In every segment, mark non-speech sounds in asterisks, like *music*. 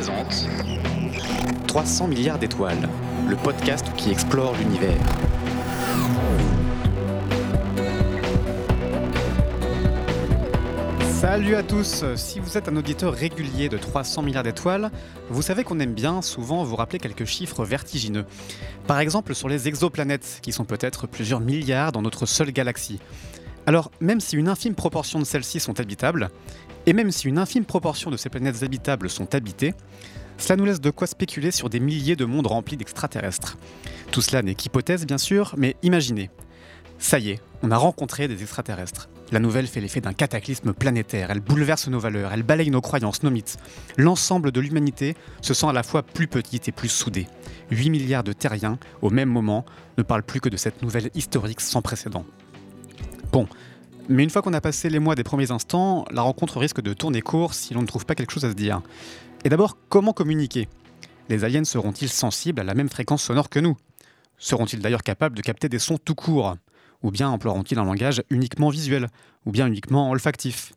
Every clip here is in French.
Québec Erika présente 300 milliards d'étoiles, le podcast qui explore l'univers. Salut à tous Si vous êtes un auditeur régulier de 300 milliards d'étoiles, vous savez qu'on aime bien souvent vous rappeler quelques chiffres vertigineux. Par exemple sur les exoplanètes, qui sont peut-être plusieurs milliards dans notre seule galaxie. Alors, même si une infime proportion de celles-ci sont habitables, et même si une infime proportion de ces planètes habitables sont habitées, cela nous laisse de quoi spéculer sur des milliers de mondes remplis d'extraterrestres. Tout cela n'est qu'hypothèse, bien sûr, mais imaginez. Ça y est, on a rencontré des extraterrestres. La nouvelle fait l'effet d'un cataclysme planétaire, elle bouleverse nos valeurs, elle balaye nos croyances, nos mythes. L'ensemble de l'humanité se sent à la fois plus petite et plus soudée. 8 milliards de terriens, au même moment, ne parlent plus que de cette nouvelle historique sans précédent. Bon, mais une fois qu'on a passé les mois des premiers instants, la rencontre risque de tourner court si l'on ne trouve pas quelque chose à se dire. Et d'abord, comment communiquer? Les aliens seront-ils sensibles à la même fréquence sonore que nous? Seront-ils d'ailleurs capables de capter des sons tout courts? Ou bien emploieront-ils un langage uniquement visuel? Ou bien uniquement olfactif?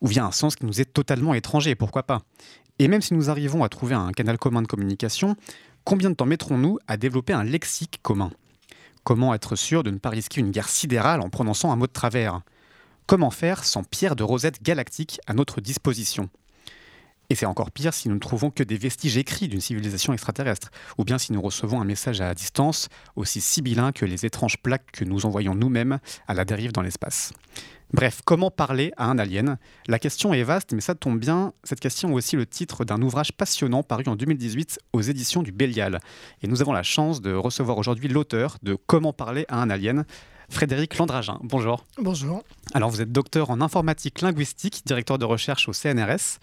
Ou bien un sens qui nous est totalement étranger, pourquoi pas? Et même si nous arrivons à trouver un canal commun de communication, combien de temps mettrons-nous à développer un lexique commun? Comment être sûr de ne pas risquer une guerre sidérale en prononçant un mot de travers. Comment faire sans pierre de rosette galactique à notre disposition? Et c'est encore pire si nous ne trouvons que des vestiges écrits d'une civilisation extraterrestre, ou bien si nous recevons un message à distance aussi sibyllin que les étranges plaques que nous envoyons nous-mêmes à la dérive dans l'espace. Bref, comment parler à un alien? La question est vaste, mais ça tombe bien. Cette question est aussi le titre d'un ouvrage passionnant paru en 2018 aux éditions du Bélial. Et nous avons la chance de recevoir aujourd'hui l'auteur de Comment parler à un alien, Frédéric Landragin. Bonjour. Bonjour. Alors, vous êtes docteur en informatique linguistique, directeur de recherche au CNRS.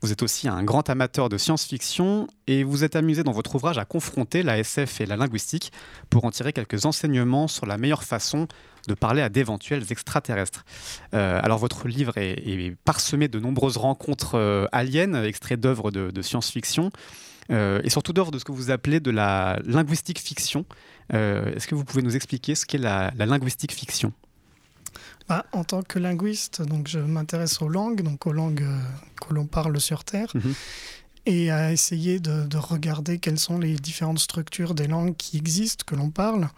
Vous êtes aussi un grand amateur de science-fiction et vous êtes amusé dans votre ouvrage à confronter la SF et la linguistique pour en tirer quelques enseignements sur la meilleure façon de parler à d'éventuels extraterrestres. Euh, alors votre livre est, parsemé de nombreuses rencontres euh, aliens, extraits d'œuvres de, science-fiction, euh, et surtout d'œuvres de ce que vous appelez de la linguistique fiction. Est-ce que vous pouvez nous expliquer ce qu'est la, linguistique fiction? Bah, en tant que linguiste, donc je m'intéresse aux langues, donc aux langues que l'on parle sur Terre. Mhm. et à essayer de, de, regarder quelles sont les différentes structures des langues qui existent, que l'on parle.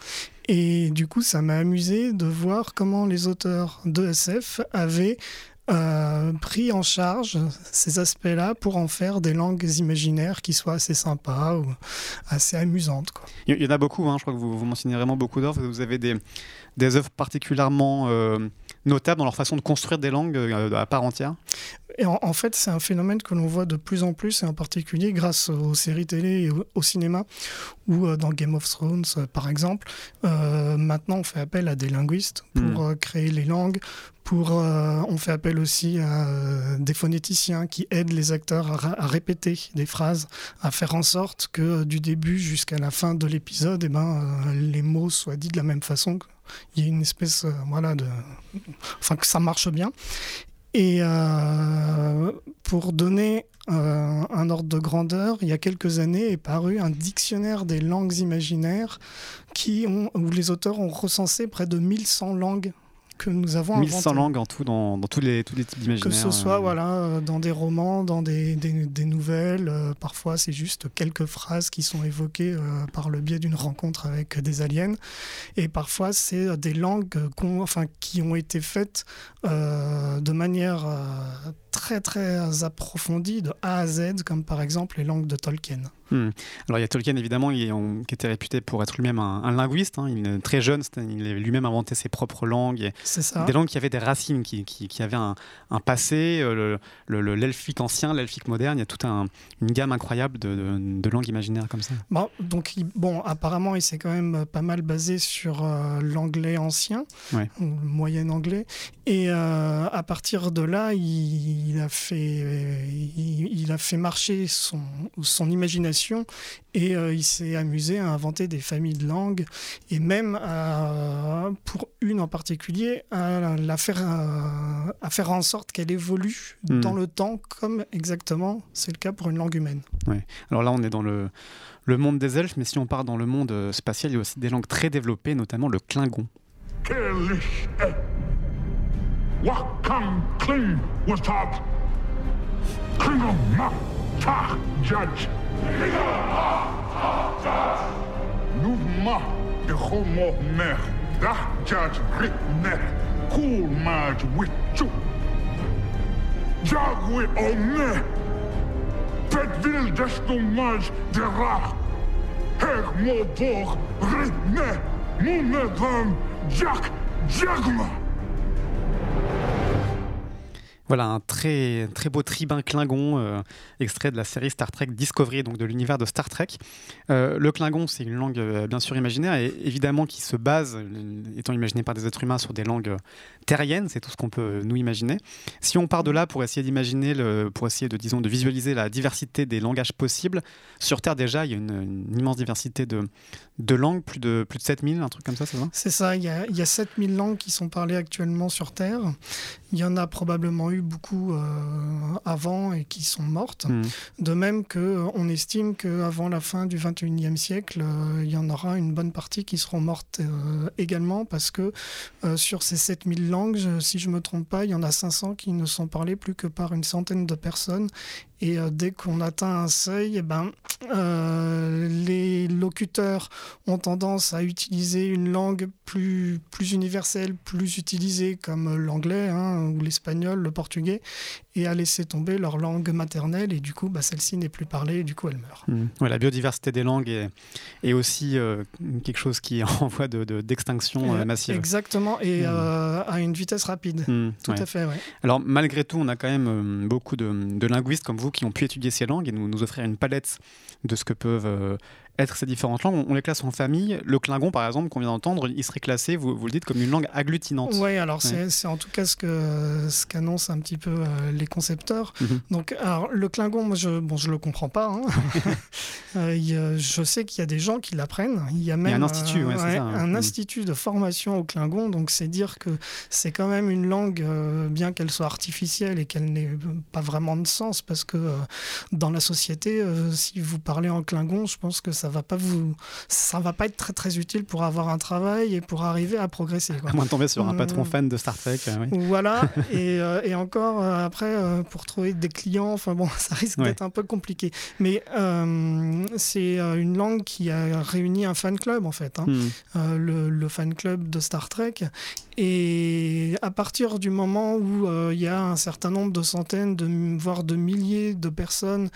Et du coup, ça m'a amusé de voir comment les auteurs de SF avaient euh, pris en charge ces aspects-là pour en faire des langues imaginaires qui soient assez sympas ou assez amusantes. Quoi. Il y en a beaucoup, hein, je crois que vous, vous mentionnez vraiment beaucoup d'œuvres. Vous avez des, des œuvres particulièrement euh, notables dans leur façon de construire des langues euh, à part entière et en, fait, c'est un phénomène que l'on voit de plus en plus, et en particulier grâce aux séries télé et au, cinéma, ou euh, dans Game of Thrones, par exemple. maintenant, on fait appel à des linguistes pour hmm. créer les langues, pour, on fait appel aussi à des phonéticiens qui aident les acteurs à, répéter des phrases, à faire en sorte que du début jusqu'à la fin de l'épisode, eh ben, les mots soient dits de la même façon il y a une espèce, euh, voilà, de, enfin que ça marche bien. Et euh, pour donner euh, un ordre de grandeur, il y a quelques années est paru un dictionnaire des langues imaginaires qui où les auteurs ont recensé près de 1100 langues que nous avons 1100 langues en tout dans, dans tous, les, tous les types d'imaginaires. Que ce soit euh. voilà, euh, dans des romans, dans des, des, nouvelles, euh, parfois c'est juste quelques phrases qui sont évoquées par le biais d'une rencontre avec des aliens, et parfois c'est des langues enfin, qui ont été faites de manière très très approfondie de A à Z, comme par exemple les langues de Tolkien. Hmm. Alors il y a Tolkien évidemment qui était réputé pour être lui-même un, linguiste. Hein. il est très jeune, il avait lui-même inventé ses propres langues. Ça. Des langues qui avaient des racines, qui, qui, avaient un, passé, euh, l'elfique le, ancien, l'elfique moderne. Il y a toute un, une gamme incroyable de, de, langues imaginaires comme ça. Bon, donc bon, apparemment il s'est quand même pas mal basé sur euh, l'anglais ancien, le moyen anglais. Et euh, à partir de là, il, a fait, il, a fait marcher son, son imagination et euh, il s'est amusé à inventer des familles de langues et même pour une en particulier à, la faire, euh, à faire en sorte qu'elle évolue hmm. dans le temps comme exactement c'est le cas pour une langue humaine. Ouais. Alors là on est dans le, le monde des elfes mais si on part dans le monde euh, spatial il y a aussi des langues très développées notamment le klingon. Ta Judge. Mouvement de homo mer. Da Judge Ricknet. Cool marge with you. Jagwe omer. Tet Pet des no marge de ra. Her mo borg Ricknet. Moune van Jack Jagma. Voilà un très, très beau tribun Klingon, euh, extrait de la série Star Trek Discovery, donc de l'univers de Star Trek. Euh, le Klingon, c'est une langue euh, bien sûr imaginaire et évidemment qui se base, étant imaginé par des êtres humains, sur des langues terriennes, c'est tout ce qu'on peut nous imaginer. Si on part de là pour essayer d'imaginer, pour essayer de, disons, de visualiser la diversité des langages possibles, sur Terre déjà, il y a une, une immense diversité de, de langues, plus de, plus de 7000, un truc comme ça, c'est ça? C'est ça, il y, a, il y a 7000 langues qui sont parlées actuellement sur Terre. Il y en a probablement eu beaucoup euh, avant et qui sont mortes. Hmm. De même qu'on estime qu'avant la fin du 21e siècle, euh, il y en aura une bonne partie qui seront mortes euh, également parce que euh, sur ces 7000 langues, si je ne me trompe pas, il y en a 500 qui ne sont parlées plus que par une centaine de personnes. Et euh, dès qu'on atteint un seuil, eh ben, euh, les locuteurs ont tendance à utiliser une langue plus, plus universelle, plus utilisée comme l'anglais hein, ou l'espagnol, le portugais, et à laisser tomber leur langue maternelle. Et du coup, bah, celle-ci n'est plus parlée et du coup, elle meurt. Mm. Ouais, la biodiversité des langues est, est aussi euh, quelque chose qui *laughs* est en voie de- de- d'extinction euh, massive. Exactement, et Mm. euh, à une vitesse rapide. Mm, Tout ouais. à fait, ouais. Alors malgré tout, on a quand même beaucoup de, de linguistes comme vous qui ont pu étudier ces langues et nous, offrir une palette de ce que peuvent euh, être ces différentes langues. On, les classe en famille. Le Klingon, par exemple, qu'on vient d'entendre, il serait classé, vous, vous le dites, comme une langue agglutinante. Ouais, alors c'est c'est en tout cas ce que ce qu'annoncent un petit peu euh, les concepteurs. Mhm. Donc, alors, le Klingon, moi, je bon, je le comprends pas. hein. *laughs* Euh, il je sais qu'il y a des gens qui l'apprennent. Il y a même un institut, ouais, ouais, ça, hein. un Mhm. institut de formation au Klingon. Donc, c'est dire que c'est quand même une langue, euh, bien qu'elle soit artificielle et qu'elle n'ait pas vraiment de sens, parce que dans la société, si vous parlez en Klingon, je pense que ça va pas vous, ça va pas être très très utile pour avoir un travail et pour arriver à progresser. quoi. À moins de tomber sur un Mm. patron fan de Star Trek. euh, oui. Voilà, *laughs* et, euh, et encore euh, après, pour trouver des clients, enfin bon, *laughs* ça risque Ouais. d'être un peu compliqué. Mais c'est une langue qui a réuni un fan club en fait, hein, Mm. euh, le, le fan club de Star Trek. Et à partir du moment où euh, il y a un certain nombre de centaines, de, voire de milliers de personnes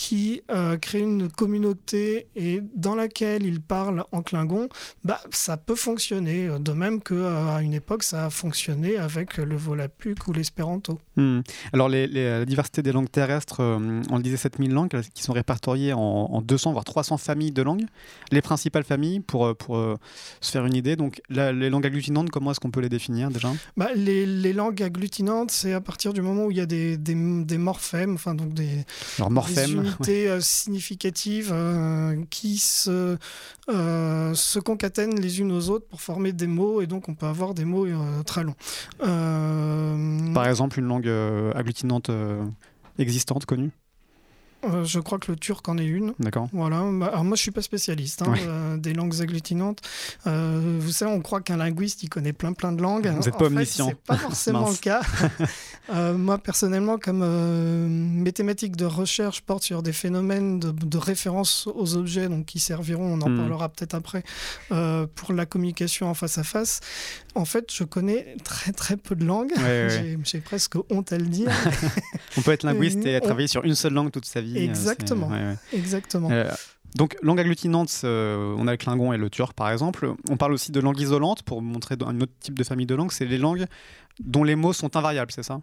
qui euh, créent une communauté et dans laquelle ils parlent en Klingon, bah, ça peut fonctionner. De même qu'à une époque, ça a fonctionné avec le Volapük ou l'espéranto. Hmm. Alors, les, les- la diversité des langues terrestres, euh, on le disait, 7000 langues euh, qui sont répertoriées en, en 200 voire 300 familles de langues. Les principales familles, pour, euh, pour euh, se faire une idée, donc la- les langues agglutinantes, comment est-ce qu'on peut les définir déjà? Bah, les, les langues agglutinantes, c'est à partir du moment où il y a des, des, des morphèmes, enfin donc des, Alors, des morphème, unités euh, significatives euh, qui se, euh, se concatènent les unes aux autres pour former des mots, et donc on peut avoir des mots très longs. Par exemple, une langue agglutinante existante, connue? Euh, je crois que le turc en est une. D'accord Voilà. Bah, Alors moi, je suis pas spécialiste hein, Ouais. euh, des langues agglutinantes. Euh, vous savez, on croit qu'un linguiste, il connaît plein plein de langues. Vous êtes En pas omniscient. C'est pas forcément le cas. *laughs* Moi, personnellement, comme mes thématiques de recherche portent sur des phénomènes de, de référence aux objets, donc qui serviront, on en Hmm. parlera peut-être après, pour la communication en face à face. En fait, je connais très très peu de langues. Ouais, ouais, *laughs* ouais. J'ai- presque honte à le dire. *laughs* On peut être linguiste et travailler sur une seule langue toute sa vie. Euh, Exactement. c'est- ouais, ouais. Exactement. Euh, donc, langue agglutinante, euh, on a le klingon et le turc par exemple. On parle aussi de langue isolante pour montrer un autre type de famille de langues. C'est les langues dont les mots sont invariables, c'est ça?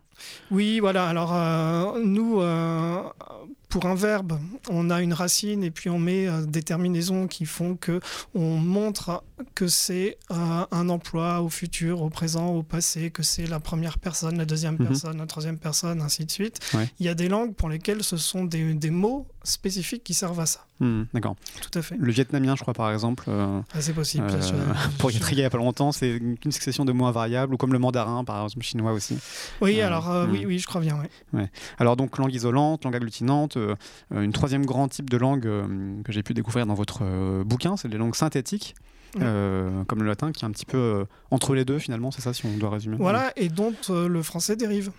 Oui, voilà. Alors, euh, nous, pour un verbe, on a une racine et puis on met euh, des terminaisons qui font que on montre que c'est euh, un emploi au futur, au présent, au passé, que c'est la première personne, la deuxième Mhm. personne, la troisième personne, ainsi de suite. Ouais. Il y a des langues pour lesquelles ce sont des, des mots spécifiques qui servent à ça. Hmm, D'accord. Tout à fait. Le vietnamien, je crois par exemple, euh, Ah, c'est possible. euh, Je- *laughs* pour y être il y a pas longtemps, c'est une succession de mots invariables, ou comme le mandarin par exemple chinois aussi. Oui, Euh, alors, euh, hmm. oui, oui, je crois bien. oui. Alors donc langue isolante, langue agglutinante, euh, une troisième grand type de langue euh, que j'ai pu découvrir dans votre euh, bouquin, c'est les langues synthétiques, euh, comme le latin, qui est un petit peu euh, entre les deux finalement, c'est ça si on doit résumer? Voilà, et dont euh, le français dérive.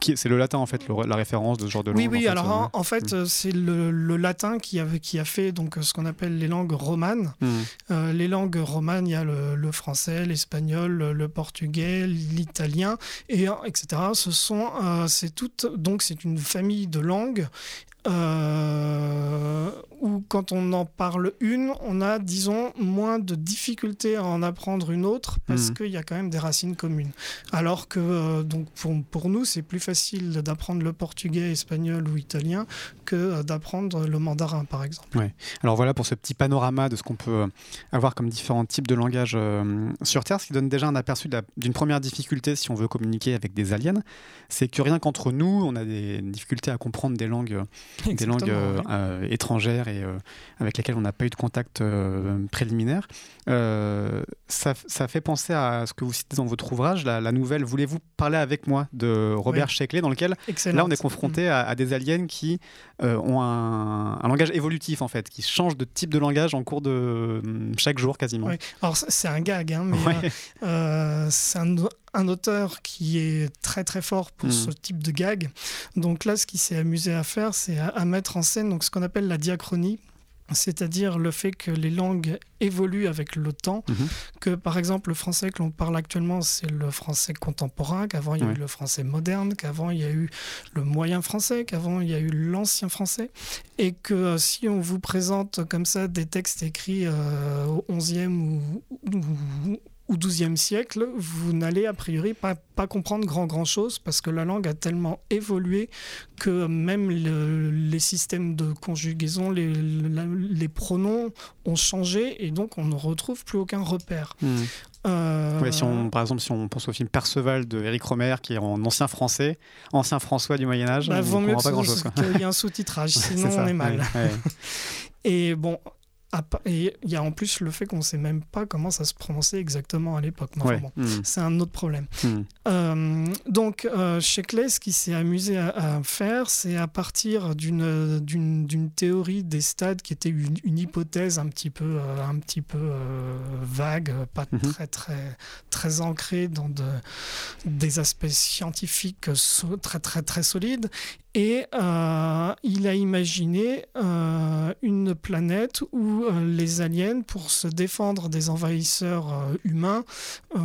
c'est le latin en fait, la référence de ce genre de langue. Oui, oui. en alors en, en fait, euh, c'est le, le latin qui a, qui a fait donc ce qu'on appelle les langues romanes. hmm. Les langues romanes, il y a le, le français, l'espagnol, le, portugais, l'italien, et etc. Ce sont, c'est toutes, donc c'est une famille de langues. Euh, où quand on en parle une, on a, disons, moins de difficultés à en apprendre une autre parce Mhm. qu'il y a quand même des racines communes. Alors que euh, donc pour, pour nous, c'est plus facile d'apprendre le portugais, espagnol ou italien que euh, d'apprendre le mandarin, par exemple. Alors voilà pour ce petit panorama de ce qu'on peut euh, avoir comme différents types de langages euh, sur Terre, ce qui donne déjà un aperçu d'une première difficulté si on veut communiquer avec des aliens, c'est que rien qu'entre nous, on a des difficultés à comprendre des langues, des langues euh, euh, étrangères et euh, avec lesquelles on n'a pas eu de contact préliminaire. Ça, ça fait penser à ce que vous citez dans votre ouvrage, la, la nouvelle Voulez-vous parler avec moi? de Robert. Sheckley, dans lequel Excellent. Là, on est confronté à, à des aliens qui ont un, un langage évolutif, en fait, qui changent de type de langage en cours de chaque jour quasiment. Alors c'est- un gag, hein, mais c'est un, un auteur qui est très très fort pour Mm. ce type de gag. Donc là, ce qu'il s'est amusé à faire, c'est à, à mettre en scène donc, ce qu'on appelle la diachronie. C'est-à-dire le fait que les langues évoluent avec le temps, Mhm. que par exemple le français que l'on parle actuellement c'est le français contemporain, qu'avant il y a Ouais. eu le français moderne, qu'avant il y a eu le moyen français, qu'avant il y a eu l'ancien français, et que euh, si on vous présente comme ça des textes écrits euh, au 11e ou, ou, ou 12e siècle, vous n'allez a priori pas, pas comprendre grand grand chose parce que la langue a tellement évolué que même le- les systèmes de conjugaison, les, la- les pronoms ont changé et donc on ne retrouve plus aucun repère. Euh, Ouais, si on, par exemple, si on pense au film Perceval de Eric Romer, qui est en ancien français, ancien François du Moyen Âge, bah, on mieux comprend pas grand-chose. qu'il y ait un sous-titrage, *laughs* sinon ça, on est mal. ouais, ouais. Et bon, et il y a en plus le fait qu'on ne sait même pas comment ça se prononçait exactement à l'époque. Ouais, bon, hum, c'est un autre problème. hum. Euh, donc, euh, Sheckley, ce qu'il s'est amusé à, à faire, c'est à partir d'une, théorie des stades qui était une, une hypothèse un petit peu, euh, un petit peu euh, vague, pas Mhm. très, très, très ancrée dans de, des aspects scientifiques so- très, très, très solides. Et euh, il a imaginé euh, une planète où euh, les aliens, pour se défendre des envahisseurs humains,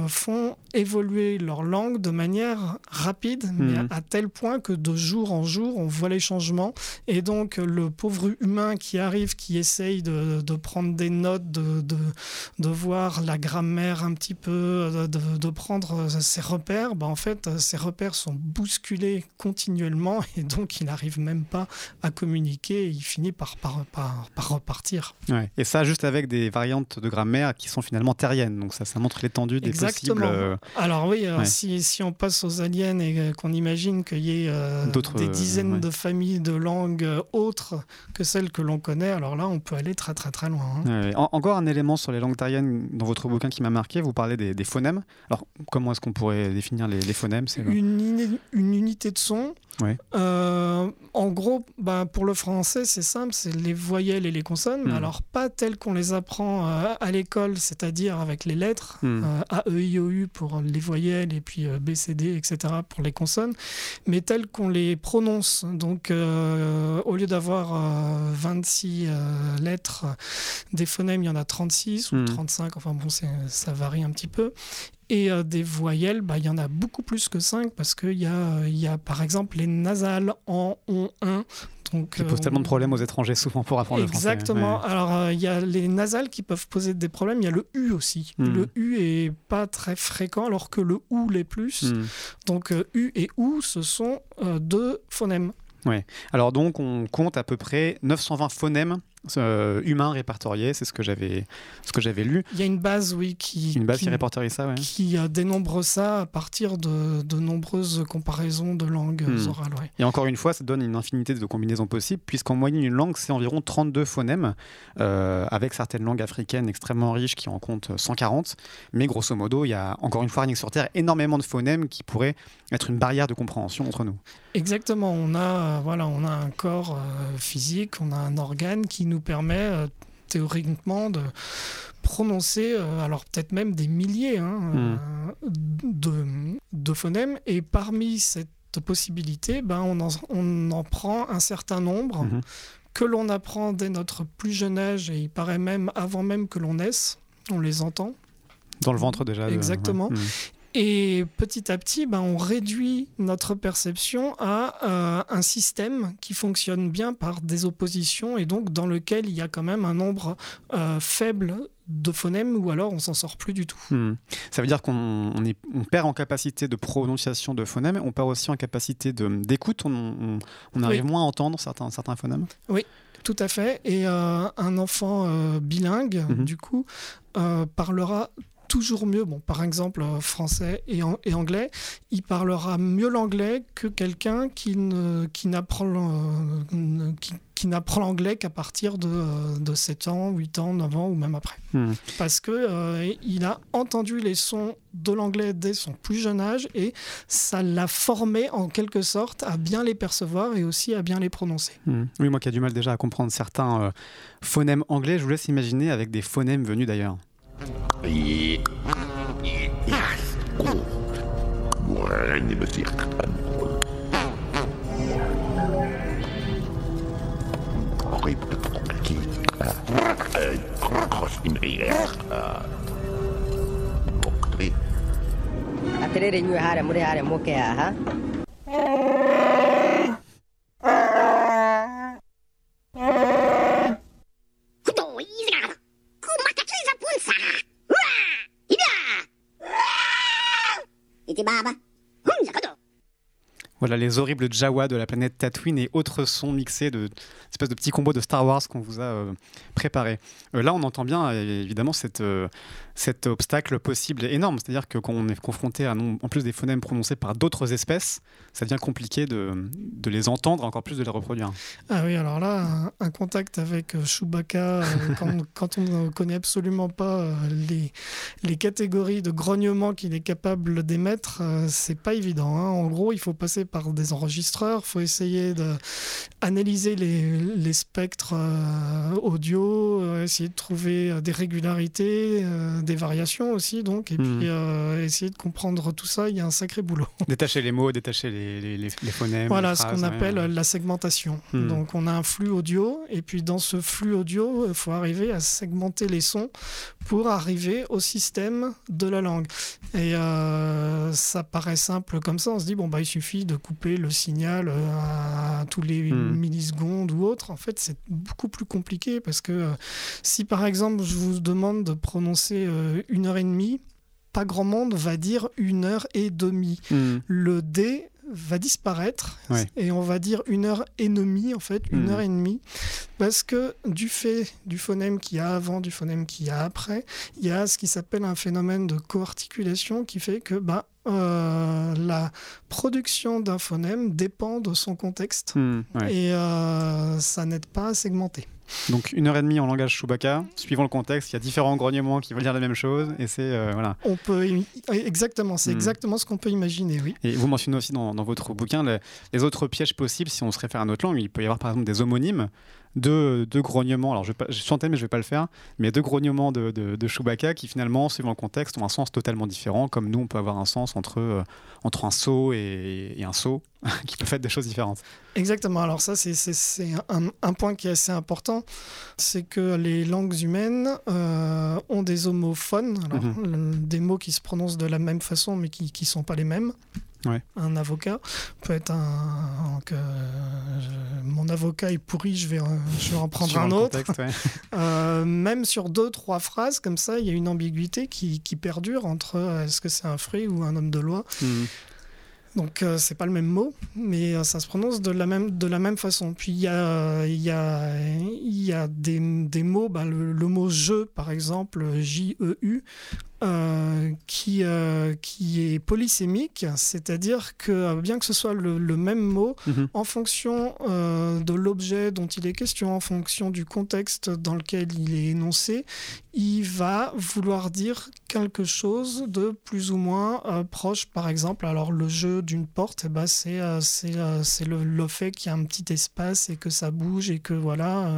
font évoluer leur langue de manière rapide, mais Mhm. à, à tel point que de jour en jour, on voit les changements. Et donc, le pauvre humain qui arrive, qui essaye de, de prendre des notes, de, de, de voir la grammaire un petit peu, de, prendre ses repères, bah, en fait, ses repères sont bousculés continuellement et donc il n'arrive même pas à communiquer et il finit par, par, par, par repartir. Ouais. Et ça, juste avec des variantes de grammaire qui sont finalement terriennes. Donc ça, ça montre l'étendue des Exactement. possibles. euh, Alors oui, euh, Ouais. si, si on passe aux aliens et qu'on imagine qu'il y ait euh, des dizaines ouais. de familles de langues euh, autres que celles que l'on connaît, alors là, on peut aller très très très loin. hein. En- encore un élément sur les langues terriennes dans votre bouquin qui m'a marqué, vous parlez des, des phonèmes. Alors, comment est-ce qu'on pourrait définir les, les phonèmes Une, une unité de son. Ouais. Euh, en gros, bah, pour le français, c'est simple, c'est les voyelles et les consonnes. Hmm. Alors pas telles qu'on les apprend euh, à l'école, c'est-à-dire avec les lettres, Hmm. euh, A, E, I, O, U pour les voyelles et puis euh, B, C, D, etc. pour les consonnes, mais telles qu'on les prononce. Donc euh, au lieu d'avoir euh, 26 euh, lettres, des phonèmes, il y en a 36 ou Hmm. 35, enfin bon, ça varie un petit peu. Et euh, des voyelles, bah, il y en a beaucoup plus que 5 parce qu'il y, a, y a par exemple les nasales en on 1. Donc, Qui pose euh, tellement de problèmes aux étrangers souvent pour apprendre Exactement. le français. Alors, euh, il y a les nasales qui peuvent poser des problèmes. Il y a le U aussi. Hmm. Le U est pas très fréquent, alors que le OU l'est plus. Ouais. Hmm. Donc, U et OU, ce sont deux phonèmes. Alors donc, on compte à peu près 920 phonèmes euh, humains répertoriés. C'est ce que j'avais, ce que j'avais lu. Il y a une base, oui, qui, Une base qui, qui, répertorie ça, ouais. qui, dénombre ça à partir de, de nombreuses comparaisons de langues Hmm. orales. ouais. Et encore une fois, ça donne une infinité de combinaisons possibles, puisqu'en moyenne, une langue, c'est environ 32 phonèmes, euh, avec certaines langues africaines extrêmement riches qui en comptent 140. Mais grosso modo, il y a encore une fois, rien que sur Terre, énormément de phonèmes qui pourraient être une barrière de compréhension entre nous. Exactement, on a, euh, voilà, on a un corps euh, physique, on a un organe qui nous permet euh, théoriquement de prononcer, euh, alors peut-être même des milliers hein, euh, de, de phonèmes. Et parmi cette possibilité, ben on, en, on en prend un certain nombre Mhm. que l'on apprend dès notre plus jeune âge, et il paraît même avant même que l'on naisse, on les entend. Dans le ventre déjà. de- Exactement. ouais. Et petit à petit, ben, on réduit notre perception à euh, un système qui fonctionne bien par des oppositions et donc dans lequel il y a quand même un nombre euh, faible de phonèmes ou alors on s'en sort plus du tout. Hmm. Ça veut dire qu'on on est- on perd en capacité de prononciation de phonèmes, on perd aussi en capacité d'écoute, on, arrive Oui. moins à entendre certains, certains phonèmes. Tout à fait. Et euh, un enfant euh, bilingue, Mhm. du coup, euh, parlera toujours mieux, bon, par exemple euh, français et, an- et anglais, il parlera mieux l'anglais que quelqu'un qui ne qui n'apprend le- qui, qui n'apprend l'anglais qu'à partir de, euh, de 7 ans, 8 ans, 9 ans ou même après. Hmm. Parce que euh, il a entendu les sons de l'anglais dès son plus jeune âge et ça l'a formé en quelque sorte à bien les percevoir et aussi à bien les prononcer. Hmm. Oui, moi qui ai du mal déjà à comprendre certains euh, phonèmes anglais, je vous laisse imaginer avec des phonèmes venus d'ailleurs. Atiriri inyuĩ harĩa mũrĩ harĩa mũke haha Voilà les horribles Jawa de la planète Tatooine et autres sons mixés de espèce de petits combos de Star Wars qu'on vous a euh, préparés. Euh, là, on entend bien euh, évidemment cette, cet obstacle possible et énorme, c'est-à-dire que quand on est confronté à en plus des phonèmes prononcés par d'autres espèces, ça devient compliqué de, de les entendre, encore plus de les reproduire. Ah oui, alors là, un, un contact avec euh, Chewbacca, euh, *laughs* quand, quand on ne connaît absolument pas euh, les, les catégories de grognement qu'il est capable d'émettre, euh, c'est pas évident. hein. En gros, il faut passer par des enregistreurs, il faut essayer d'analyser les, les spectres audio, essayer de trouver des régularités, des variations aussi, donc, et Mhm. puis euh, essayer de comprendre tout ça, il y a un sacré boulot. *laughs* Détacher les mots, détacher les, les- phonèmes. Voilà les ce qu'on appelle ouais. la segmentation. Hmm. Donc on a un flux audio et puis dans ce flux audio, il faut arriver à segmenter les sons pour arriver au système de la langue. Et euh, ça paraît simple comme ça, on se dit bon bah il suffit de couper le signal euh, à tous les Hmm. millisecondes ou autre. En fait c'est beaucoup plus compliqué parce que euh, si par exemple je vous demande de prononcer une heure et demie, pas grand monde va dire une heure et demie Hmm. le D va disparaître Ouais. et on va dire une heure et demie en fait, une Mhm. heure et demie parce que du fait du phonème qu'il y a avant, du phonème qu'il y a après, il y a ce qui s'appelle un phénomène de coarticulation qui fait que bah, euh, la production d'un phonème dépend de son contexte Hmm, ouais. et euh, ça n'aide pas à segmenter. Donc une heure et demie en langage Chewbacca, suivant le contexte, il y a différents grognements qui veulent dire la même chose, et c'est euh, voilà. On peut exactement, c'est Mhm. exactement ce qu'on peut imaginer, oui. Et vous mentionnez aussi dans, dans votre bouquin les, les autres pièges possibles si on se réfère à notre langue. Il peut y avoir par exemple des homonymes, deux, deux grognements. Alors je, vais pas, je suis en tête, mais je vais pas le faire. Mais deux grognements de, de, de Chewbacca qui finalement, suivant le contexte, ont un sens totalement différent. Comme nous, on peut avoir un sens entre, euh, entre un saut et, et un saut, *laughs* qui peuvent être des choses différentes. Exactement. Alors ça, c'est- un, un point qui est assez important. C'est que les langues humaines euh, ont des homophones, alors, Mhm. des mots qui se prononcent de la même façon, mais qui ne sont pas les mêmes. Ouais. Un avocat peut être un... euh, mon avocat est pourri, je vais, je vais en prendre un autre. contexte, ouais. *laughs* Euh, même sur deux, trois phrases, comme ça, il y a une ambiguïté qui, qui perdure entre euh, est-ce que c'est un fruit ou un homme de loi. Hmm. Donc euh, c'est pas le même mot, mais euh, ça se prononce de la même, façon. Puis il y a, des, mots, ben, le, le mot je par exemple, J-E-U, euh, qui, euh, qui est polysémique, c'est-à-dire que euh, bien que ce soit le, le même mot, Mhm. en fonction euh, de l'objet dont il est question, en fonction du contexte dans lequel il est énoncé, il va vouloir dire quelque chose de plus ou moins proche. Par exemple, alors le jeu d'une porte, eh ben, c'est c'est, c'est le, le fait qu'il y a un petit espace et que ça bouge et que voilà,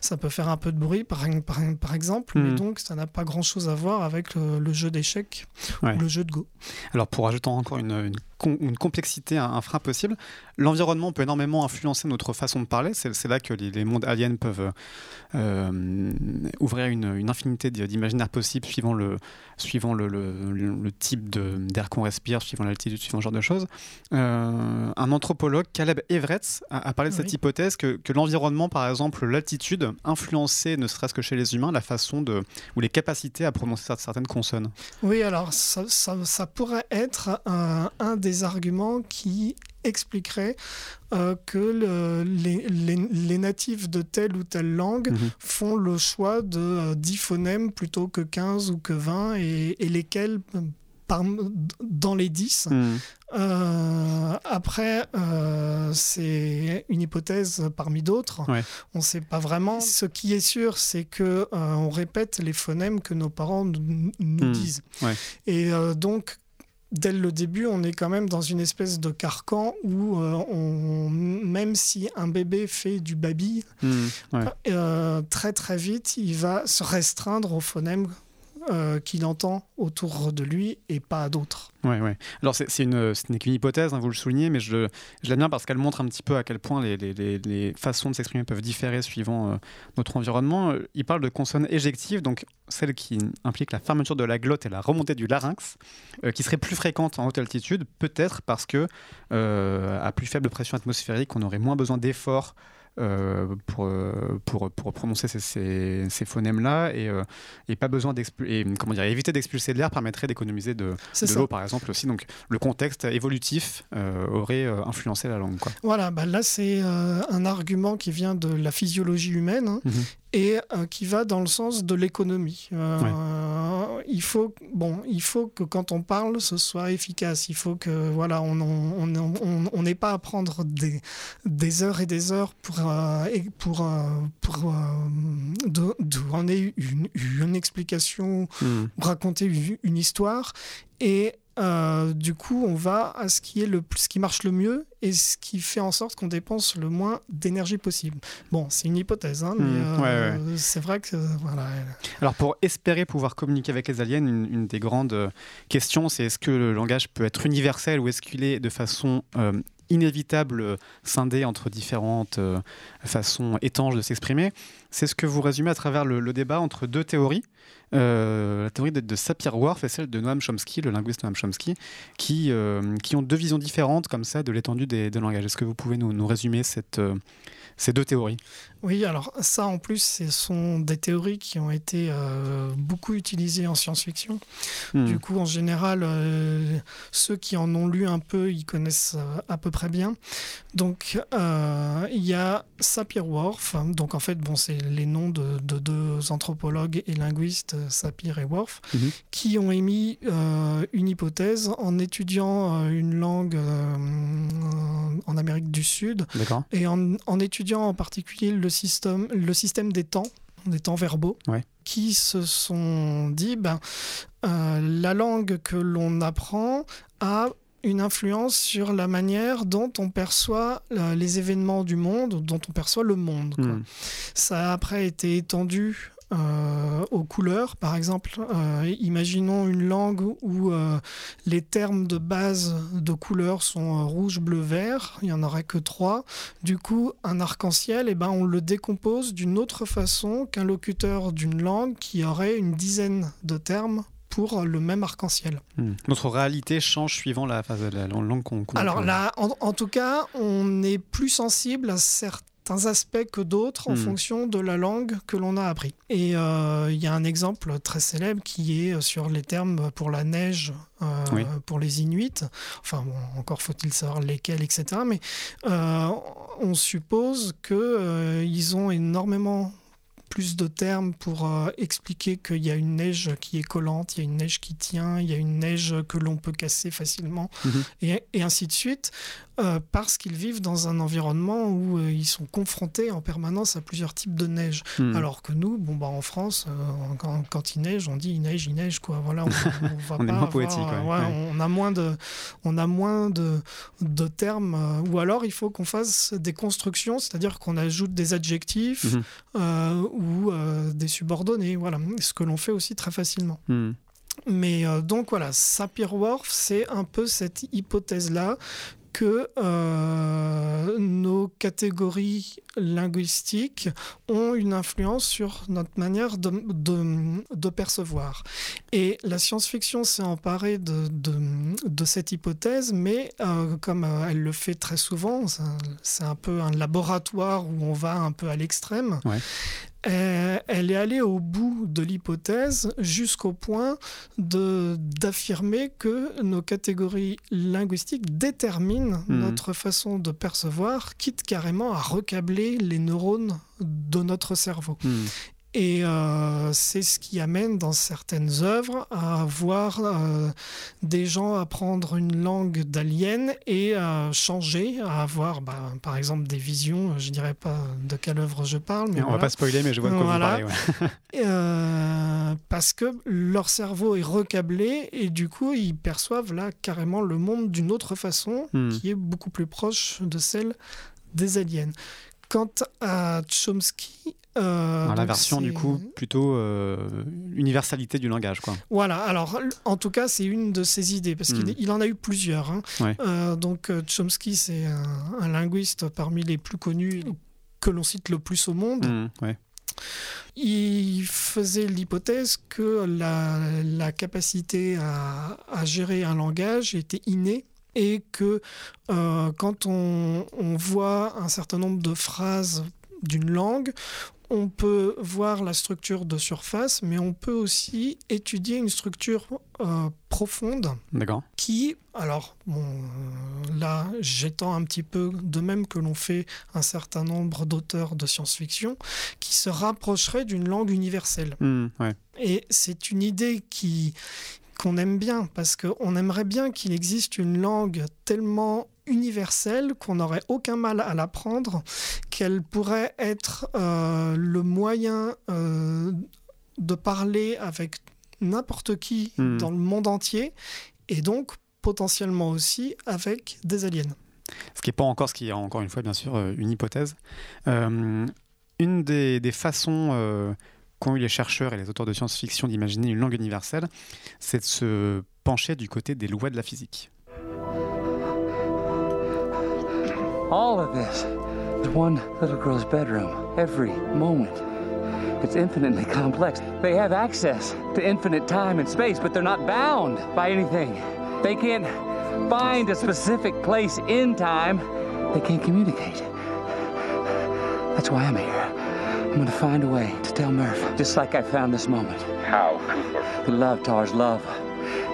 ça peut faire un peu de bruit, par, par, par exemple, mais Mhm. donc ça n'a pas grand-chose à voir avec le, le jeu d'échecs Ouais. ou le jeu de Go. Alors pour ajouter encore une, une une complexité, un, frein possible. L'environnement peut énormément influencer notre façon de parler. C'est là que les, mondes aliens peuvent euh, ouvrir une, infinité d'imaginaires possibles suivant le, suivant le, le, type d'air qu'on respire, suivant l'altitude, suivant ce genre de choses. Euh, un anthropologue, Caleb Everett, a, parlé de cette hypothèse que, que l'environnement, par exemple l'altitude, influençait, ne serait-ce que chez les humains, la façon de, ou les capacités à prononcer certaines consonnes. Oui, alors ça, ça, pourrait être un, un des arguments qui expliquerait euh, que les, natifs de telle ou telle langue mhm. font le choix de 10 euh, phonèmes plutôt que 15 ou que 20 et, lesquels par, dans les 10. Mhm. Euh, après, c'est une hypothèse parmi d'autres. On ne sait pas vraiment. Ce qui est sûr, c'est que on répète les phonèmes que nos parents nous, mhm. disent. Et donc, dès le début, on est quand même dans une espèce de carcan où euh, on, même si un bébé fait du baby, mmh, euh, très très vite, il va se restreindre au phonème euh, qu'il entend autour de lui et pas à d'autres. Ouais, ouais. Alors c'est ce n'est qu'une hypothèse, hein, vous le soulignez, mais je, je bien parce qu'elle montre un petit peu à quel point les, les, les, façons de s'exprimer peuvent différer suivant euh, notre environnement. Il parle de consonnes éjectives, donc celles qui impliquent la fermeture de la glotte et la remontée du larynx, euh, qui seraient plus fréquentes en haute altitude, peut-être parce que à plus faible pression atmosphérique, on aurait moins besoin d'efforts euh, pour, euh, pour, pour, prononcer ces, ces, phonèmes-là et, euh, et, pas besoin d'expulser, comment dire, éviter d'expulser de l'air permettrait d'économiser de, de l'eau par exemple aussi. Donc le contexte évolutif aurait influencé la langue. Quoi. Voilà, bah là c'est un argument qui vient de la physiologie humaine hein, mhm et euh, qui va dans le sens de l'économie. Euh, il faut bon, il faut que quand on parle, ce soit efficace. Il faut que voilà, on on n'ait pas à prendre des, des heures et des heures pour euh, pour pour de, de, une, une explication, hmm. raconter une histoire et euh, du coup, on va à ce qui, est le, ce qui marche le mieux et ce qui fait en sorte qu'on dépense le moins d'énergie possible. Bon, c'est une hypothèse, hein, mais hmm, euh, c'est vrai que. Voilà. Alors, pour espérer pouvoir communiquer avec les aliens, une, des grandes euh, questions, c'est est-ce que le langage peut être universel ou est-ce qu'il est de façon inévitable scindé entre différentes façons étanches de s'exprimer? C'est ce que vous résumez à travers le débat entre deux théories. Euh, la théorie de, Sapir-Whorf et celle de Noam Chomsky, le linguiste Noam Chomsky, qui, euh, qui ont deux visions différentes comme ça de l'étendue des, langages. Est-ce que vous pouvez nous, nous résumer cette, euh, ces deux théories? Oui, alors ça en plus, ce sont des théories qui ont été beaucoup utilisées en science-fiction. Hmm. Du coup, en général, ceux qui en ont lu un peu, ils connaissent à peu près bien. Donc, il y a Sapir-Whorf. Donc, en fait, bon, c'est les noms de, deux anthropologues et linguistes, Sapir et Whorf, mhm. qui ont émis une hypothèse en étudiant une langue en Amérique du Sud et en, en étudiant en particulier le système, le système des temps, des temps verbaux, qui se sont dit, ben, euh, la langue que l'on apprend a une influence sur la manière dont on perçoit euh, les événements du monde, dont on perçoit le monde. Hmm. Ça a après été étendu euh, aux couleurs. Par exemple, euh, imaginons une langue où euh, les termes de base de couleurs sont rouge, bleu, vert. Il n'y en aurait que trois. Du coup, un arc-en-ciel, eh ben, on le décompose d'une autre façon qu'un locuteur d'une langue qui aurait une dizaine de termes pour le même arc-en-ciel. Hmm. Notre réalité change suivant la, la, langue qu'on Alors là, en, en, tout cas, on est plus sensible à certains aspects que d'autres en hmm. fonction de la langue que l'on a appris. Et euh, il y a un exemple très célèbre qui est sur les termes pour la neige euh, pour les Inuits. Enfin, encore faut-il savoir lesquels, etc. Mais euh, on suppose qu'ils ont énormément plus de termes pour expliquer qu'il y a une neige qui est collante, il y a une neige qui tient, il y a une neige que l'on peut casser facilement, mhm. et, et, ainsi de suite. Euh, parce qu'ils vivent dans un environnement où euh, ils sont confrontés en permanence à plusieurs types de neige. Hmm. Alors que nous, bon, bah, en France, euh, quand, il neige, on dit il neige, il neige. Quoi. Voilà, on, *laughs* va on est moins poétique. On a moins de, on a moins de, de termes. ou alors, il faut qu'on fasse des constructions, c'est-à-dire qu'on ajoute des adjectifs mhm. ou des subordonnés. Voilà, ce que l'on fait aussi très facilement. Hmm. Mais euh, donc voilà, Sapir-Whorf, c'est un peu cette hypothèse-là que euh, nos catégories linguistiques ont une influence sur notre manière de, percevoir. Et la science-fiction s'est emparée de, cette hypothèse, mais euh, comme euh, elle le fait très souvent, c'est un, peu un laboratoire où on va un peu à l'extrême. Euh, elle est allée au bout de l'hypothèse jusqu'au point d'affirmer que nos catégories linguistiques déterminent Mhm. notre façon de percevoir, quitte carrément à recabler les neurones de notre cerveau. Hmm. Et euh, c'est ce qui amène dans certaines œuvres à voir euh, des gens apprendre une langue d'alien et à changer, à avoir bah, par exemple des visions, je dirais pas de quelle œuvre je parle, mais on va voilà. pas spoiler, mais je vois de quoi Voilà. vous parlez. ouais. *laughs* Euh, parce que leur cerveau est recablé et du coup ils perçoivent là carrément le monde d'une autre façon Hmm. qui est beaucoup plus proche de celle des aliens. Quant à Chomsky, euh, la version du coup plutôt euh, universalité du langage, quoi. Voilà, alors en tout cas, c'est une de ses idées, parce qu'il Mm. il en a eu plusieurs. hein. Ouais. Euh, donc euh, Chomsky, c'est un, un linguiste parmi les plus connus que l'on cite le plus au monde. Hmm, ouais. Il faisait l'hypothèse que la, la capacité à, à gérer un langage était innée et que euh, quand on, on voit un certain nombre de phrases d'une langue, on peut voir la structure de surface, mais on peut aussi étudier une structure euh, profonde qui, alors bon, euh, là j'étends un petit peu de même que l'on fait un certain nombre d'auteurs de science-fiction, qui se rapprocherait d'une langue universelle. Ouais. Et c'est une idée qui qu'on aime bien, parce qu'on aimerait bien qu'il existe une langue tellement universelle qu'on n'aurait aucun mal à l'apprendre, qu'elle pourrait être euh, le moyen euh, de parler avec n'importe qui Hmm. dans le monde entier, et donc potentiellement aussi avec des aliens. Ce qui n'est pas encore, ce qui est encore une fois bien sûr euh, une hypothèse. Euh, une des, des façons qu'ont eu les chercheurs et les auteurs de science-fiction d'imaginer une langue universelle, c'est de se pencher du côté des lois de la physique. All of this is one little girl's bedroom every moment. It's infinitely complex. They have access to infinite time and space, but they're not bound by anything. They can't find a specific place in time. They can't communicate. That's why I'm here. I'm gonna find a way to tell Murph, just like I found this moment. How, Cooper? The love, Tars, love.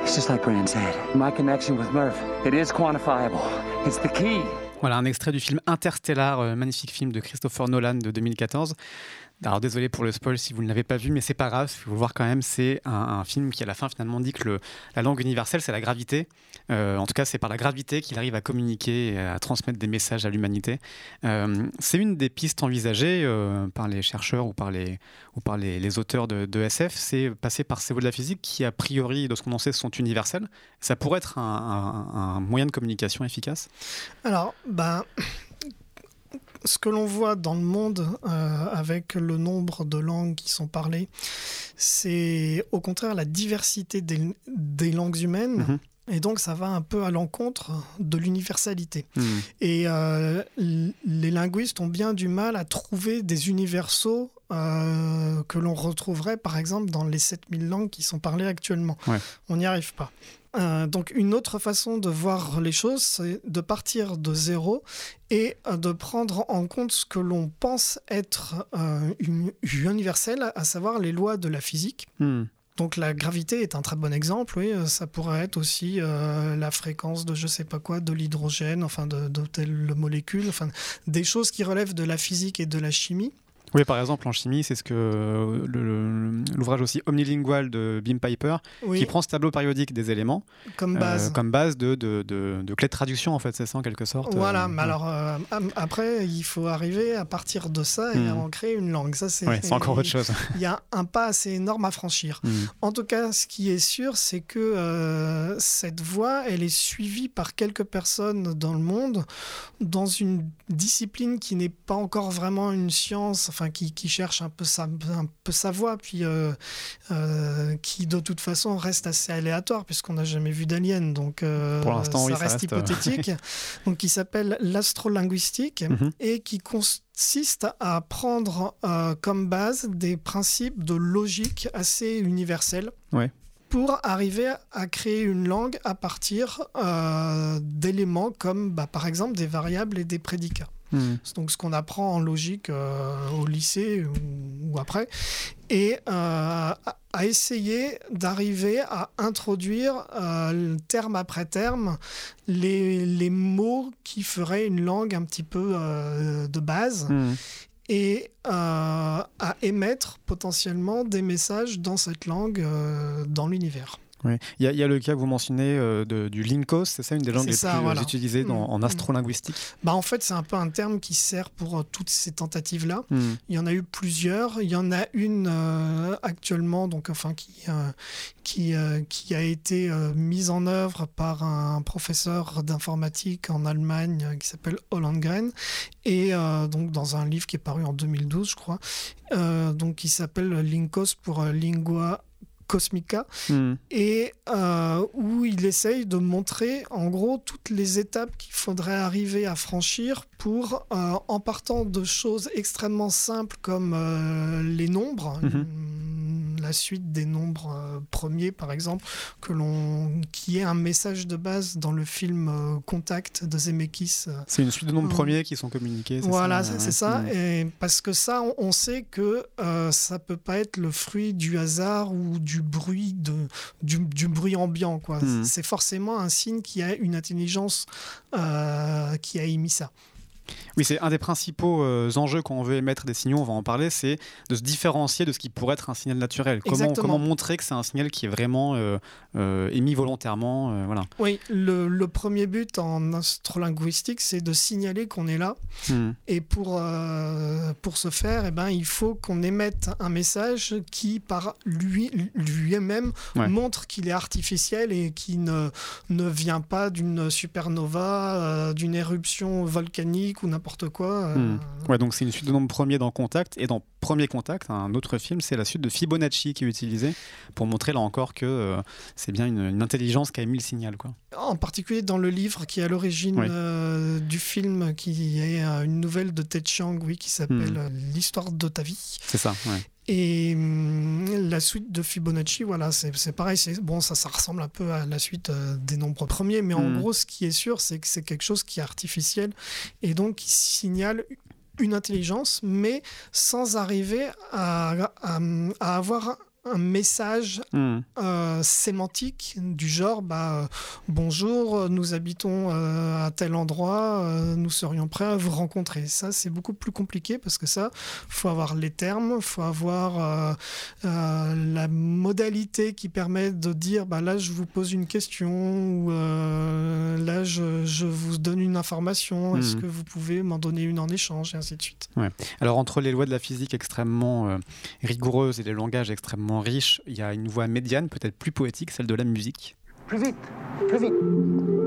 It's just like Brand said. My connection with Murph, it is quantifiable. It's the key. Voilà un extrait du film Interstellar, euh, magnifique film de Christopher Nolan de 2014. Alors désolé pour le spoil si vous ne l'avez pas vu, mais c'est pas grave, il faut voir quand même. C'est un, film qui à la fin finalement dit que la langue universelle c'est la gravité. Euh, en tout cas, c'est par la gravité qu'il arrive à communiquer et à transmettre des messages à l'humanité. Euh, c'est une des pistes envisagées euh, par les chercheurs ou par les, auteurs de, SF. C'est passer par ces voies de la physique qui, a priori, de ce qu'on en sait, sont universelles. Ça pourrait être un- un moyen de communication efficace? Alors, ben, ce que l'on voit dans le monde euh, avec le nombre de langues qui sont parlées, c'est au contraire la diversité des, des langues humaines. Mhm. Et donc, ça va un peu à l'encontre de l'universalité. Hmm. Et euh, les linguistes ont bien du mal à trouver des universaux euh, que l'on retrouverait, par exemple, dans les 7000 langues qui sont parlées actuellement. Ouais. On n'y arrive pas. Euh, donc une autre façon de voir les choses, c'est de partir de zéro et euh, de prendre en compte ce que l'on pense être euh, une- universel, à savoir les lois de la physique. Hmm. Donc la gravité est un très bon exemple, oui, ça pourrait être aussi euh, la fréquence de je sais pas quoi, de l'hydrogène, enfin de, de telle molécule, enfin des choses qui relèvent de la physique et de la chimie. Oui, par exemple, en chimie, c'est ce que euh, l'ouvrage aussi omnilingual de Bim Piper, Oui, qui prend ce tableau périodique des éléments comme euh, base. comme base de, de, de, de clé de traduction, en fait, c'est ça, en quelque sorte. Voilà, euh, mais ouais. alors euh, après, il faut arriver à partir de ça et à Mhm. en créer une langue. Ça, c'est encore autre chose. *laughs* Il y a un pas assez énorme à franchir. Hmm. En tout cas, ce qui est sûr, c'est que cette voie, elle est suivie par quelques personnes dans le monde dans une discipline qui n'est pas encore vraiment une science, enfin qui, qui cherche un peu sa, un peu sa voie, puis euh, euh, qui de toute façon reste assez aléatoire puisqu'on n'a jamais vu d'alien, donc euh, Pour ça, oui, ça reste euh, hypothétique. *laughs* donc qui s'appelle l'astrolinguistique Mhm. et qui consiste à prendre comme base des principes de logique assez universels Ouais. pour arriver à créer une langue à partir euh, d'éléments comme bah, par exemple des variables et des prédicats. C'est donc ce qu'on apprend en logique euh, au lycée ou, ou après, et euh, à, essayer d'arriver à introduire euh, terme après terme les, les mots qui feraient une langue un petit peu de base Hmm. et euh, à émettre potentiellement des messages dans cette langue euh, dans l'univers. Ouais. Il y, a- il y a le cas que vous mentionnez euh, de- du Linkos, c'est ça une des langues les ça, plus euh, voilà. utilisées dans- en Mm. astrolinguistique Bah, en fait, c'est un peu un terme qui sert pour euh, toutes ces tentatives-là. Hmm. Il y en a eu plusieurs. Il y en a une euh, actuellement, donc enfin qui qui qui a été mise en œuvre par un professeur d'informatique en Allemagne qui s'appelle Hollengren et donc dans un livre qui est paru en 2012, je crois. Donc qui s'appelle Linkos pour Lingua Cosmica Hmm. et euh, où il essaye de montrer en gros toutes les étapes qu'il faudrait arriver à franchir pour, euh, en partant de choses extrêmement simples comme euh, les nombres, Mhm. hum, la suite des nombres premiers par exemple, que l'on, qui est un message de base dans le film Contact de Zemeckis. C'est une suite de nombres premiers qui sont communiqués. voilà, c'est ça. Et parce que ça, on, on sait que ça peut pas être le fruit du hasard ou du bruit de du, du bruit ambiant. Quoi. Mhm. C'est forcément un signe qui a une intelligence euh, qui a émis ça. Oui, c'est un des principaux euh, enjeux quand on veut émettre des signaux, on va en parler, c'est de se différencier de ce qui pourrait être un signal naturel. Comment, montrer que c'est un signal qui est vraiment euh, euh, émis volontairement voilà. Oui, le, le premier but en astrolinguistique, c'est de signaler qu'on est là. Hmm. Et pour, pour ce faire, eh ben, il faut qu'on émette un message qui, par lui- lui-même, Ouais. montre qu'il est artificiel et qui ne, ne vient pas d'une supernova, d'une éruption volcanique ou n'importe quoi. euh, Hmm. Ouais, donc c'est une suite de nombres premiers dans Contact. Et dans Premier Contact, un autre film, c'est la suite de Fibonacci qui est utilisée pour montrer là encore que euh, c'est bien une, une intelligence qui a émis le signal. Quoi. En particulier dans le livre qui est à l'origine Oui. euh, du film, qui est une nouvelle de Ted Chiang, oui, qui s'appelle Hmm. L'histoire de ta vie. C'est ça. ouais. Et hum, la suite de Fibonacci, voilà, c'est pareil. Bon, ça, ça ressemble un peu à la suite euh, des nombres premiers, mais en Mhm. gros, ce qui est sûr, c'est que c'est quelque chose qui est artificiel et donc qui signale une intelligence, mais sans arriver à, à- à avoir un message Hmm. euh, sémantique du genre bah, euh, bonjour, euh, nous habitons euh, à tel endroit, euh, nous serions prêts à vous rencontrer. Ça, c'est beaucoup plus compliqué parce que ça, faut avoir les termes, faut avoir la modalité qui permet de dire bah, là, je vous pose une question ou là, je, je vous donne une information. Est-ce Mhm. que vous pouvez m'en donner une en échange et ainsi de suite? Alors entre les lois de la physique extrêmement rigoureuses et les langages extrêmement riches, il y a une voie médiane, peut-être plus poétique, celle de la musique. Plus vite, plus vite.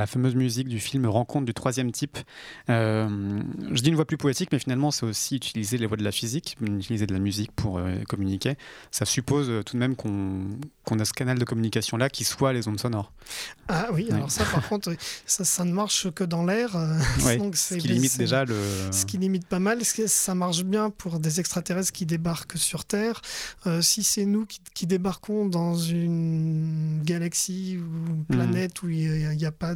La fameuse musique du film Rencontre du troisième type. Euh, je dis une voix plus poétique, mais finalement c'est aussi utiliser les voix de la physique, utiliser de la musique pour euh, communiquer. Ça suppose euh, tout de même qu'on qu'on a ce canal de communication là qui soit les ondes sonores. Ah oui, Ouais. alors ça, par contre, ça, ça ne marche que dans l'air. Ouais, *laughs* ce qui limite déjà le. Ce qui limite pas mal, ça marche bien pour des extraterrestres qui débarquent sur Terre? Euh, si c'est nous qui, qui débarquons dans une galaxie ou une planète où il n'y a, pas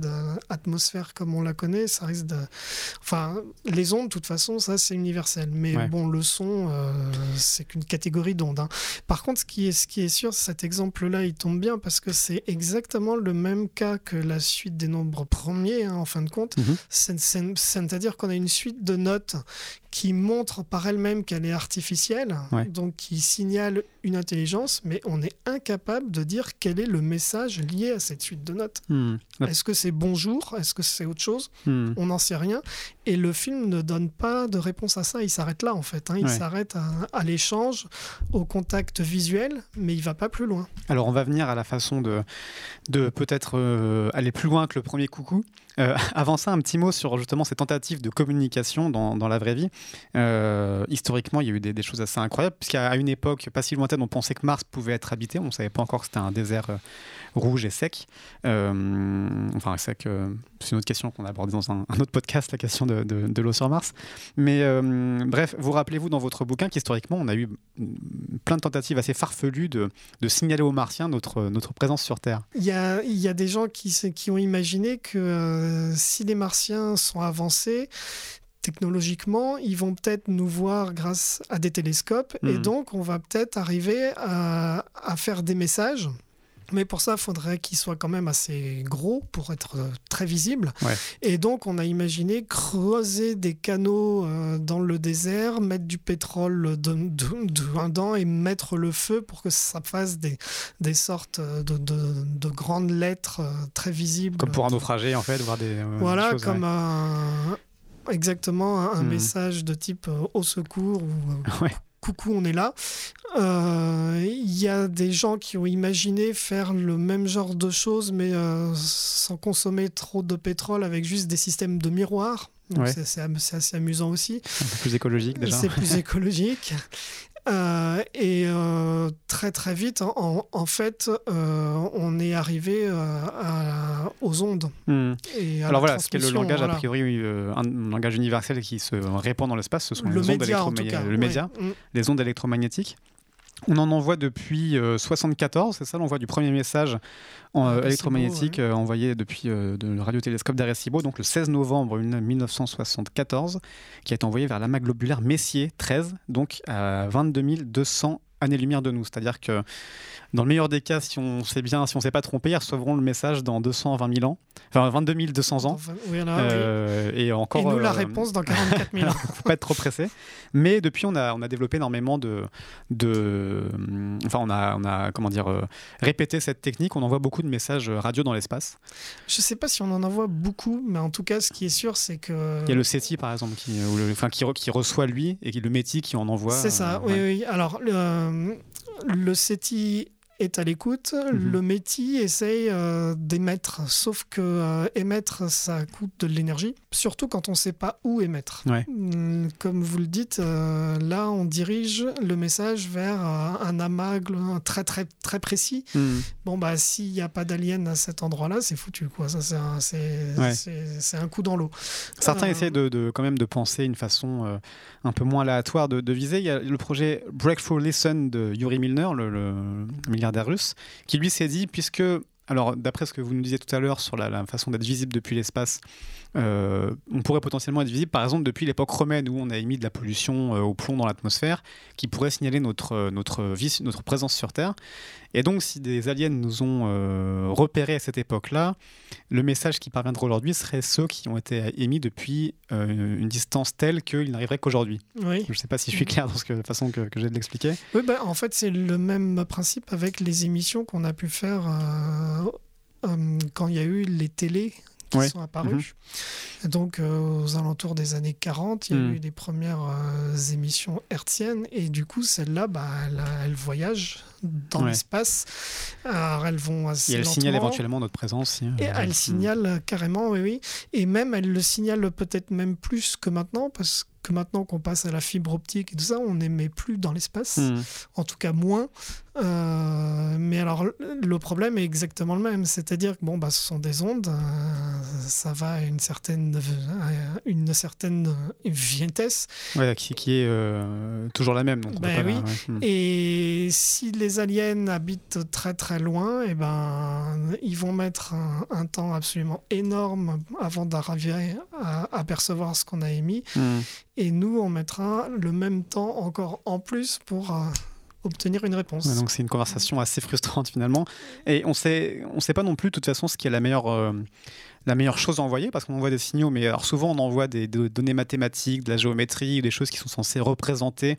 d'atmosphère comme on la connaît, ça risque de. Enfin, les ondes, de toute façon, ça c'est universel. Mais bon, le son, euh, c'est qu'une catégorie d'ondes. Hein. Par contre, ce qui est, ce qui est sûr, cet exemple-là, il tombe bien parce que c'est exactement le même cas que la suite des nombres premiers, hein, en fin de compte. Mhm. C'est-à-dire qu'on a une suite de notes qui montre par elle-même qu'elle est artificielle, donc qui signale une intelligence, mais on est incapable de dire quel est le message lié à cette suite de notes. Hmm. Est-ce que c'est bonjour? Est-ce que c'est autre chose? Hmm. On n'en sait rien. Et le film ne donne pas de réponse à ça. Il s'arrête là, en fait. Hein. Il s'arrête à, l'échange, au contact visuel, mais il va pas plus loin. Alors, on va venir à la façon de, de peut-être euh, aller plus loin que le premier coucou. Euh, *laughs* avant ça, un petit mot sur justement ces tentatives de communication dans, la vraie vie. Euh, historiquement, il y a eu des, choses assez incroyables, puisqu'à une époque pas si lointaine, on pensait que Mars pouvait être habité. On ne savait pas encore que c'était un désert euh, rouge et sec. enfin, sec, c'est une autre question qu'on a abordée dans un, autre podcast, la question de, de, l'eau sur Mars. Mais bref, vous rappelez-vous dans votre bouquin qu'historiquement, on a eu plein de tentatives assez farfelues de, de signaler aux Martiens notre, notre présence sur Terre. Il y a, il y a des gens qui, qui ont imaginé que euh, si les Martiens sont avancés, technologiquement, ils vont peut-être nous voir grâce à des télescopes et hmm. donc on va peut-être arriver à, faire des messages mais pour ça, il faudrait qu'il soit quand même assez gros pour être euh, très visible. Et donc, on a imaginé creuser des canaux euh, dans le désert, mettre du pétrole dedans et mettre le feu pour que ça fasse des, des sortes de, grandes lettres euh, très visibles. Comme pour un naufragé, en fait, voir des. voilà, comme un. Exactement, un, hmm. message de type au secours ou *laughs* coucou, on est là. Euh, il y a des gens qui ont imaginé faire le même genre de choses, mais euh, sans consommer trop de pétrole, avec juste des systèmes de miroirs. C'est assez amusant aussi. *laughs* C'est plus écologique déjà. C'est plus *laughs* écologique. Euh, et euh, très très vite, en, fait, euh, on est arrivé aux ondes. Hmm. Alors voilà, ce qu'est le langage, a priori, un langage universel qui se répand dans l'espace, ce sont les ondes électromagnétiques. Le média, les ondes électromagnétiques. On en envoie depuis 74, c'est ça l'envoi du premier message en, euh, électromagnétique euh, envoyé depuis euh, le radiotélescope d'Arecibo, donc le 16 novembre 1974, qui est envoyé vers l'amas globulaire Messier 13, donc à 22 200 années-lumière de nous. C'est-à-dire que dans le meilleur des cas, si on sait bien, si on s'est pas trompé, ils recevront le message dans 220 000 ans, enfin 22 200 ans. Euh, et encore. Et nous la euh, réponse dans 44 000 ans. faut pas être trop pressé. Mais depuis, on a on a développé énormément de de, enfin on a on a comment dire euh, répété cette technique. On envoie beaucoup de messages radio dans l'espace. Je sais pas si on en envoie beaucoup, mais en tout cas, ce qui est sûr, c'est que il y a le SETI par exemple qui, enfin, qui, qui, reçoit lui et le METI qui en envoie. C'est ça. oui, oui. Alors le, le SETI est à l'écoute, mhm. le métier essaye euh, d'émettre, sauf que euh, émettre, ça coûte de l'énergie, surtout quand on ne sait pas où émettre. Hum, comme vous le dites, euh, là, on dirige le message vers un amas très, très, très précis. Mhm. Bon, bah, s'il n'y a pas d'alien à cet endroit-là, c'est foutu, quoi. Ça, c'est un, un, coup dans l'eau. Certains essaient de, de, quand même de penser une façon un peu moins aléatoire de, de, viser. Il y a le projet Breakthrough Listen de Yuri Milner, le, le qui lui s'est dit, puisque alors, d'après ce que vous nous disiez tout à l'heure sur la, façon d'être visible depuis l'espace, on pourrait potentiellement être visible, par exemple, depuis l'époque romaine où on a émis de la pollution euh, au plomb dans l'atmosphère, qui pourrait signaler notre, euh, notre, vie, notre présence sur Terre. Et donc, si des aliens nous ont euh, repérés à cette époque-là, le message qui parviendra aujourd'hui serait ceux qui ont été émis depuis euh, une distance telle qu'il n'arriverait qu'aujourd'hui. Oui. Je ne sais pas si je suis clair dans la façon que, j'ai de l'expliquer. Oui, bah, en fait, c'est le même principe avec les émissions qu'on a pu faire euh, quand il y a eu les télés qui sont apparus. Mhm. Donc, euh, aux alentours des années 40, il y a mhm. eu des premières euh, émissions hertziennes, et du coup, celles-là, bah, elles, voyagent dans l'espace. Alors, elles vont assez Et elles signalent éventuellement notre présence. et elles signalent carrément, oui, oui. Et même, elles le signalent peut-être même plus que maintenant, parce que maintenant qu'on passe à la fibre optique et tout ça, on n'émet plus dans l'espace, Hmm. en tout cas moins. Euh, mais alors, le- problème est exactement le même, c'est-à-dire que bon, bah, ce sont des ondes, euh, ça va à une certaine, à une certaine vitesse. Ouais, qui, qui est euh, toujours la même. Donc on Ben pas oui. ouais. Hmm. Et si les aliens habitent très très loin, et ben, ils vont mettre un, un temps absolument énorme avant d'arriver à apercevoir ce qu'on a émis. Hmm. Et nous, on mettra le même temps encore en plus pour euh, obtenir une réponse. Ouais, donc c'est une conversation assez frustrante finalement. Et on sait, on sait pas non plus de toute façon ce qui est la meilleure, euh, la meilleure chose à envoyer parce qu'on envoie des signaux, mais alors souvent on envoie des, do- données mathématiques, de la géométrie, des choses qui sont censées représenter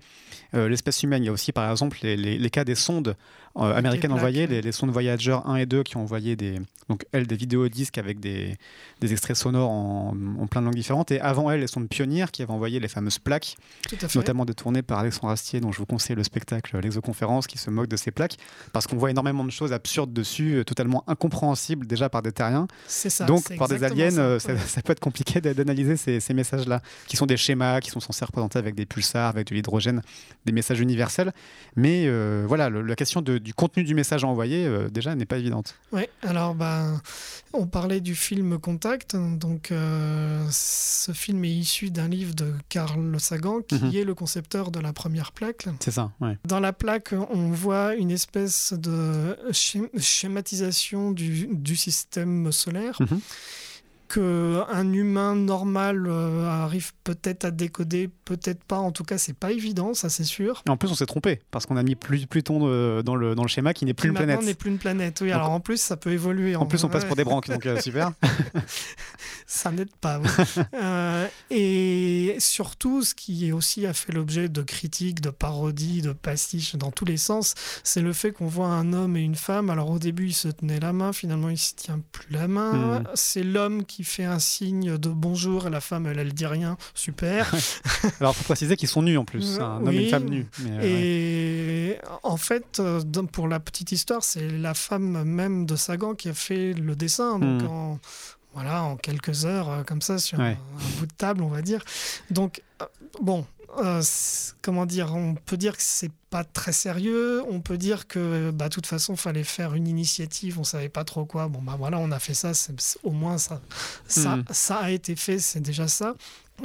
euh, l'espèce humaine. Il y a aussi par exemple les cas des sondes euh, américaines envoyées, les, les sondes Voyager 1 et 2 qui ont envoyé des, donc elles des vidéodisques avec des, des extraits sonores en, en plein de langues différentes. Et avant elles, les sondes Pionnier qui avaient envoyé les fameuses plaques notamment détourné par Alexandre Astier, dont je vous conseille le spectacle L'Exoconférence, qui se moque de ces plaques, parce qu'on voit énormément de choses absurdes dessus, euh, totalement incompréhensibles déjà par des terriens. Ça. Donc, par des aliens, ça. euh, ça, peut être compliqué d'a- d'analyser ces, ces messages-là, qui sont des schémas, qui sont censés représenter avec des pulsars, avec de l'hydrogène, des messages universels. Mais euh, voilà, le- la question de- du contenu du message à envoyer, euh, déjà, n'est pas évidente. Ouais, alors ben, on parlait du film Contact. Donc, euh, ce film est issu d'un livre de Carl Sagan, qui Mhm. est le concepteur de la première plaque. C'est ça, ouais. Dans la plaque, on voit une espèce de schém- schématisation du, du système solaire. Que un humain normal euh, arrive peut-être à décoder, peut-être pas. En tout cas, c'est pas évident, ça c'est sûr. Et en plus, on s'est trompé, parce qu'on a mis Plu- Pluton euh, dans, le, dans le schéma qui n'est plus une planète. n'est plus une planète. Oui, Donc, alors en plus, ça peut évoluer. En plus, on passe ouais. pour des branques, donc euh, super. *laughs* ça n'aide pas. oui. *laughs* Et surtout, ce qui aussi a fait l'objet de critiques, de parodies, de pastiches dans tous les sens, c'est le fait qu'on voit un homme et une femme. Alors au début, il se tenait la main, finalement, il se tient plus la main. Mhm. C'est l'homme qui fait un signe de bonjour et la femme, elle, elle dit rien. Super. *laughs* Alors, il faut préciser qu'ils sont nus en plus, Euh, un homme et une femme nus. Mais, euh, ouais. Et en fait, euh, pour la petite histoire, c'est la femme même de Sagan qui a fait le dessin. Donc, Hmm. en, voilà, en quelques heures, euh, comme ça, sur Ouais. un, un bout de table, on va dire. Donc, bon, euh, comment dire On peut dire que c'est pas très sérieux. On peut dire que, bah, de toute façon, fallait faire une initiative. On savait pas trop quoi. Bon, bah voilà, on a fait ça. au moins, ça, ça, Hmm. ça a été fait. C'est déjà ça.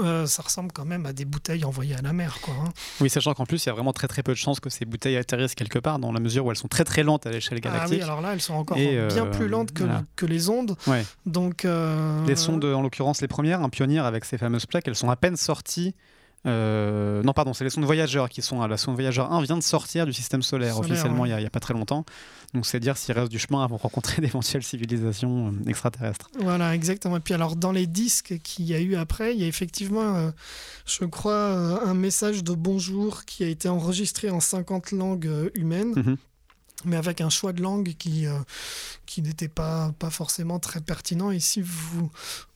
Euh, ça ressemble quand même à des bouteilles envoyées à la mer, quoi. hein. Oui, sachant qu'en plus, il y a vraiment très très peu de chances que ces bouteilles atterrissent quelque part, dans la mesure où elles sont très très lentes à l'échelle Ah galactique. oui, alors là, elles sont encore Et, bien euh, plus lentes que, voilà. que les ondes. Ouais. Donc, euh, Les sondes, en l'occurrence les premières, un pionnier avec ces fameuses plaques, elles sont à peine sorties. Euh, non, pardon, c'est les sondes voyageurs qui sont. à La sonde voyageur 1 vient de sortir du système solaire, Solaire, officiellement ouais. il n'y a, pas très longtemps. Donc c'est dire s'il reste du chemin avant de rencontrer *laughs* d'éventuelles civilisations euh, extraterrestres. Voilà, exactement. Et puis alors, dans les disques qu'il y a eu après, il y a effectivement, euh, je crois, un message de bonjour qui a été enregistré en 50 langues humaines. Mhm. Mais avec un choix de langue qui, euh, qui n'était pas, pas forcément très pertinent. Et si vous,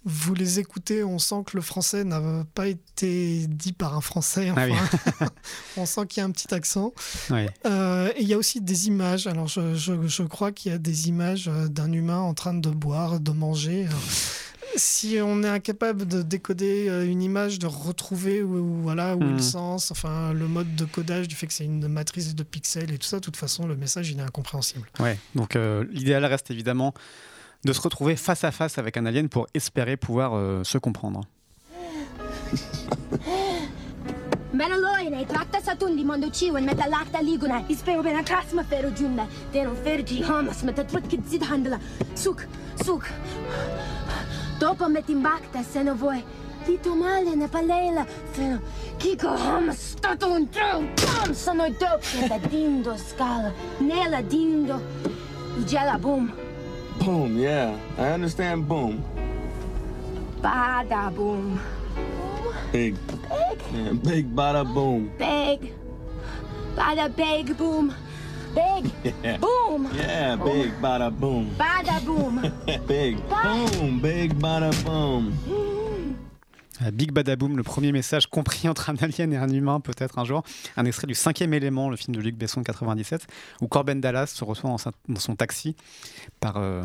vous les écoutez, on sent que le français n'a pas été dit par un français. Ah oui. *laughs* *laughs* On sent qu'il y a un petit accent. Euh, et il y a aussi des images. Alors, je, je- je crois qu'il y a des images euh, d'un humain en train de boire, de manger. Si on est incapable de décoder euh, une image, de retrouver où, où- voilà, où Mhm. le sens, enfin, le mode de codage du fait que c'est une matrice de pixels et tout ça, de toute façon, le message, il est incompréhensible. Ouais. Donc euh, l'idéal reste évidemment de se retrouver face à face avec un alien pour espérer pouvoir euh, se comprendre. Dopo metti in bacta se no vuoi. Ti tu male ne palela. Fino. Kiko ham stato un drum. Pam sono do. Da dindo scala. Nella dindo. Gela boom. Boom, yeah. I understand boom. Bada boom. Big. Big. Yeah, big bada boom. Big. Bada big boom. Big. Yeah. Boom. Yeah, big bada boom. Bada boom. *laughs* Big boom, big bada boom. Euh, Big Badaboom, le premier message compris entre un alien et un humain, peut-être un jour. Un extrait du cinquième élément, le film de Luc Besson de 97, où Corben Dallas se reçoit dans son taxi par, euh,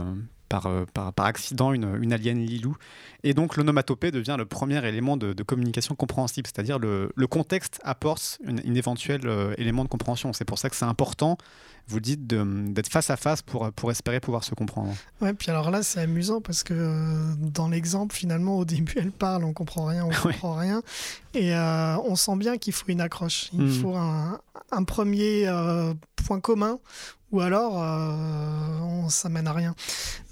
par, euh, par, par, accident une, une, alien Lilou. Et donc l'onomatopée devient le premier élément de, de communication compréhensible, c'est-à-dire le, le, contexte apporte une éventuel euh, élément de compréhension. C'est pour ça que c'est important, vous dites, d'être face à face pour, pour espérer pouvoir se comprendre. Ouais, puis alors là, c'est amusant parce que euh, dans l'exemple, finalement, au début, elle parle, on comprend rien, on *laughs* comprend rien. Et euh, on sent bien qu'il faut une accroche. Il mmh. faut un, un premier point commun ou alors euh, on, ça mène à rien.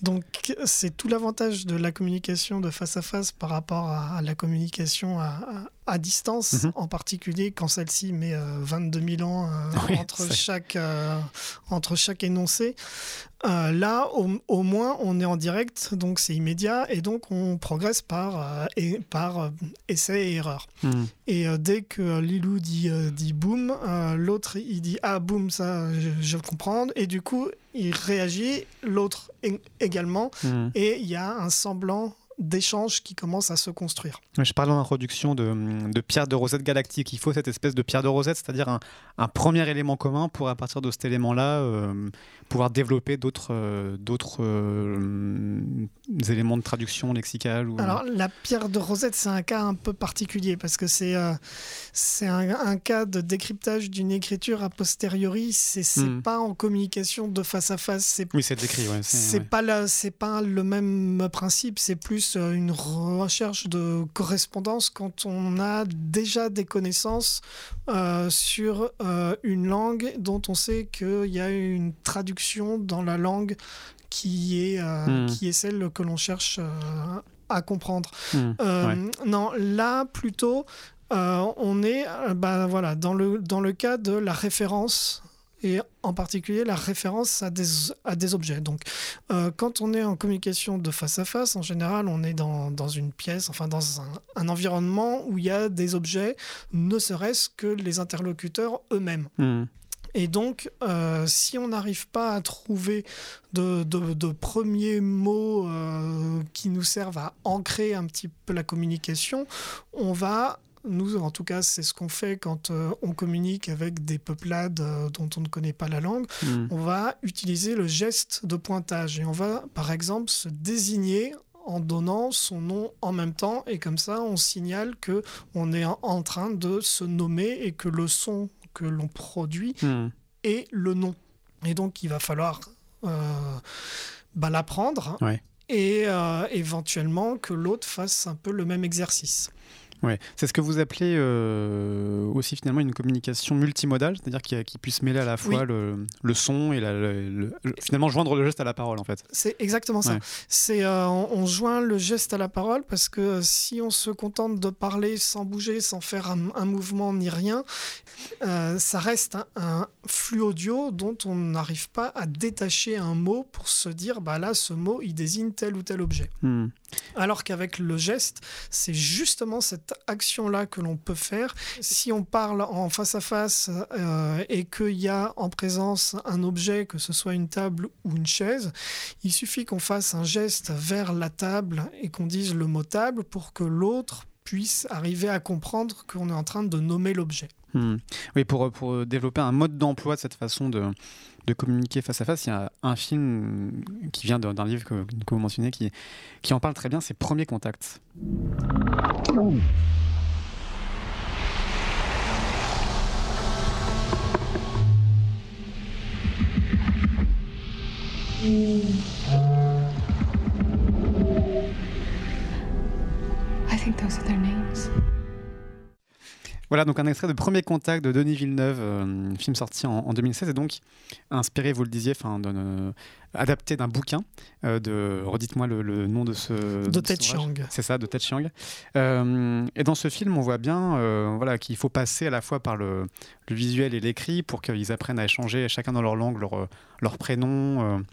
Donc c'est tout l'avantage de la communication de face à face par rapport à, à la communication à, à, distance, mm -hmm. en particulier quand celle-ci met euh, 22 000 ans euh, oui, entre, chaque, euh, entre chaque énoncé. Euh, là, au, au, moins, on est en direct, donc c'est immédiat, et donc on progresse par, et, par essai et erreur. Mm. Et dès que Lilou dit, dit boum, l'autre il dit ah boum, ça je, je comprends, et du coup il réagit, l'autre également, mmh. et il y a un semblant d'échanges qui commencent à se construire. Je parlais en introduction de, de, pierre de rosette galactique. Il faut cette espèce de pierre de rosette, c'est-à-dire un, un, premier élément commun pour, à partir de cet élément-là, euh, pouvoir développer d'autres euh, d'autres euh, éléments de traduction lexicale. Ou... Alors, la pierre de rosette, c'est un cas un peu particulier parce que c'est euh, c'est un, un, cas de décryptage d'une écriture a posteriori. C'est mm. pas en communication de face à face. Oui, c'est décrit. Ouais, c'est ouais. pas, pas le même principe. C'est plus une recherche de correspondance quand on a déjà des connaissances euh, sur euh, une langue dont on sait qu'il y a une traduction dans la langue qui est, euh, mmh. qui est celle que l'on cherche à comprendre. Mmh. Ouais. Non, là plutôt, on est bah, voilà, dans, le, dans le cas de la référence et en particulier la référence à des, à des objets. Donc, euh, quand on est en communication de face à face, en général, on est dans, dans une pièce, enfin dans un, un, environnement où il y a des objets, ne serait-ce que les interlocuteurs eux-mêmes. Mmh. Et donc, euh, si on n'arrive pas à trouver de, de, de premiers mots euh, qui nous servent à ancrer un petit peu la communication, on va nous, en tout cas, c'est ce qu'on fait quand euh, on communique avec des peuplades euh, dont on ne connaît pas la langue. Mmh. On va utiliser le geste de pointage et on va, par exemple, se désigner en donnant son nom en même temps et comme ça, on signale que on est en, en train de se nommer et que le son que l'on produit mmh. est le nom. Et donc, il va falloir euh, bah, l'apprendre ouais. et euh, éventuellement que l'autre fasse un peu le même exercice. Ouais. C'est ce que vous appelez euh, aussi finalement une communication multimodale, c'est-à-dire qui, qui, puisse mêler à la fois oui. le, le, son et la, le, le, finalement joindre le geste à la parole en fait. C'est exactement ça. Ouais. C'est euh, on, on, joint le geste à la parole parce que si on se contente de parler sans bouger, sans faire un, un mouvement ni rien, euh, ça reste un, un, flux audio dont on n'arrive pas à détacher un mot pour se dire bah là ce mot il désigne tel ou tel objet. Hmm. Alors qu'avec le geste, c'est justement cette action-là que l'on peut faire. Si on parle en face à face euh, et qu'il y a en présence un objet, que ce soit une table ou une chaise, il suffit qu'on fasse un geste vers la table et qu'on dise le mot table pour que l'autre puisse arriver à comprendre qu'on est en train de nommer l'objet. Mmh. Oui, pour, pour développer un mode d'emploi de cette façon de, de communiquer face à face. Il y a un film qui vient d'un livre que, vous mentionnez qui, qui en parle très bien, c'est Premier Contact. Voilà, donc un extrait de Premier Contact de Denis Villeneuve, euh, film sorti en, en, 2016 et donc inspiré, vous le disiez, euh, adapté d'un bouquin euh, de, redites-moi le, le, nom de ce... De Ted Chiang. C'est ça, de Ted Chiang. Et dans ce film, on voit bien voilà, qu'il faut passer à la fois par le, le visuel et l'écrit pour qu'ils apprennent à échanger chacun dans leur langue, leur, leur prénom,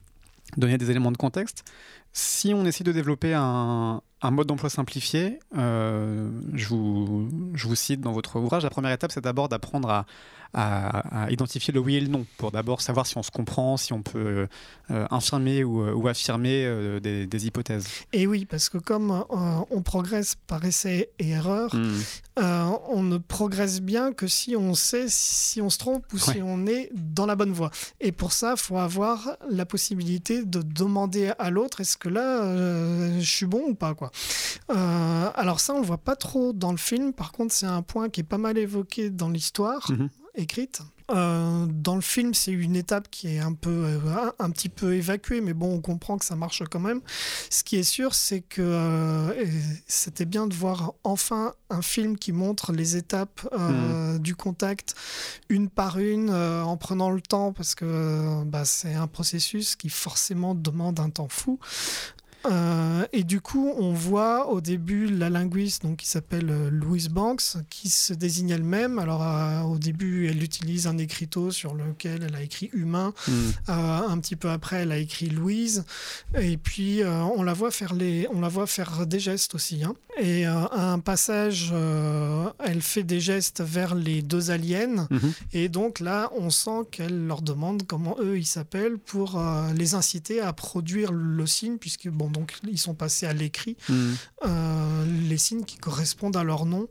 donner des éléments de contexte. Si on essaie de développer un, un mode d'emploi simplifié, euh, je, vous, je vous cite dans votre ouvrage, la première étape, c'est d'abord d'apprendre à, à, identifier le oui et le non, pour d'abord savoir si on se comprend, si on peut euh, infirmer ou, ou affirmer euh, des, des, hypothèses. Et oui, parce que comme euh, on progresse par essai et erreur, Hmm. euh, on ne progresse bien que si on sait si on se trompe ou si on est dans la bonne voie. Et pour ça, il faut avoir la possibilité de demander à l'autre est-ce que là, euh, je suis bon ou pas quoi. Euh, alors ça, on le voit pas trop dans le film. Par contre, c'est un point qui est pas mal évoqué dans l'histoire Mhm. Écrite. Euh, dans le film, c'est une étape qui est un peu, euh, un, petit peu évacuée, mais bon, on comprend que ça marche quand même. Ce qui est sûr, c'est que euh, c'était bien de voir enfin un film qui montre les étapes euh, du contact une par une, en prenant le temps, parce que bah, c'est un processus qui forcément demande un temps fou. Euh, et du coup, on voit au début la linguiste, donc qui s'appelle euh, Louise Banks, qui se désigne elle-même. Alors, euh, au début, elle utilise un écriteau sur lequel elle a écrit humain. Hmm. Un petit peu après, elle a écrit Louise. Et puis, on la voit faire les, on la voit faire des gestes aussi. hein. Et à un passage, elle fait des gestes vers les deux aliens. Mhm. Et donc là, on sent qu'elle leur demande comment eux ils s'appellent pour les inciter à produire le signe, puisque bon, donc ils sont passés à l'écrit Hmm. euh, les signes qui correspondent à leur nom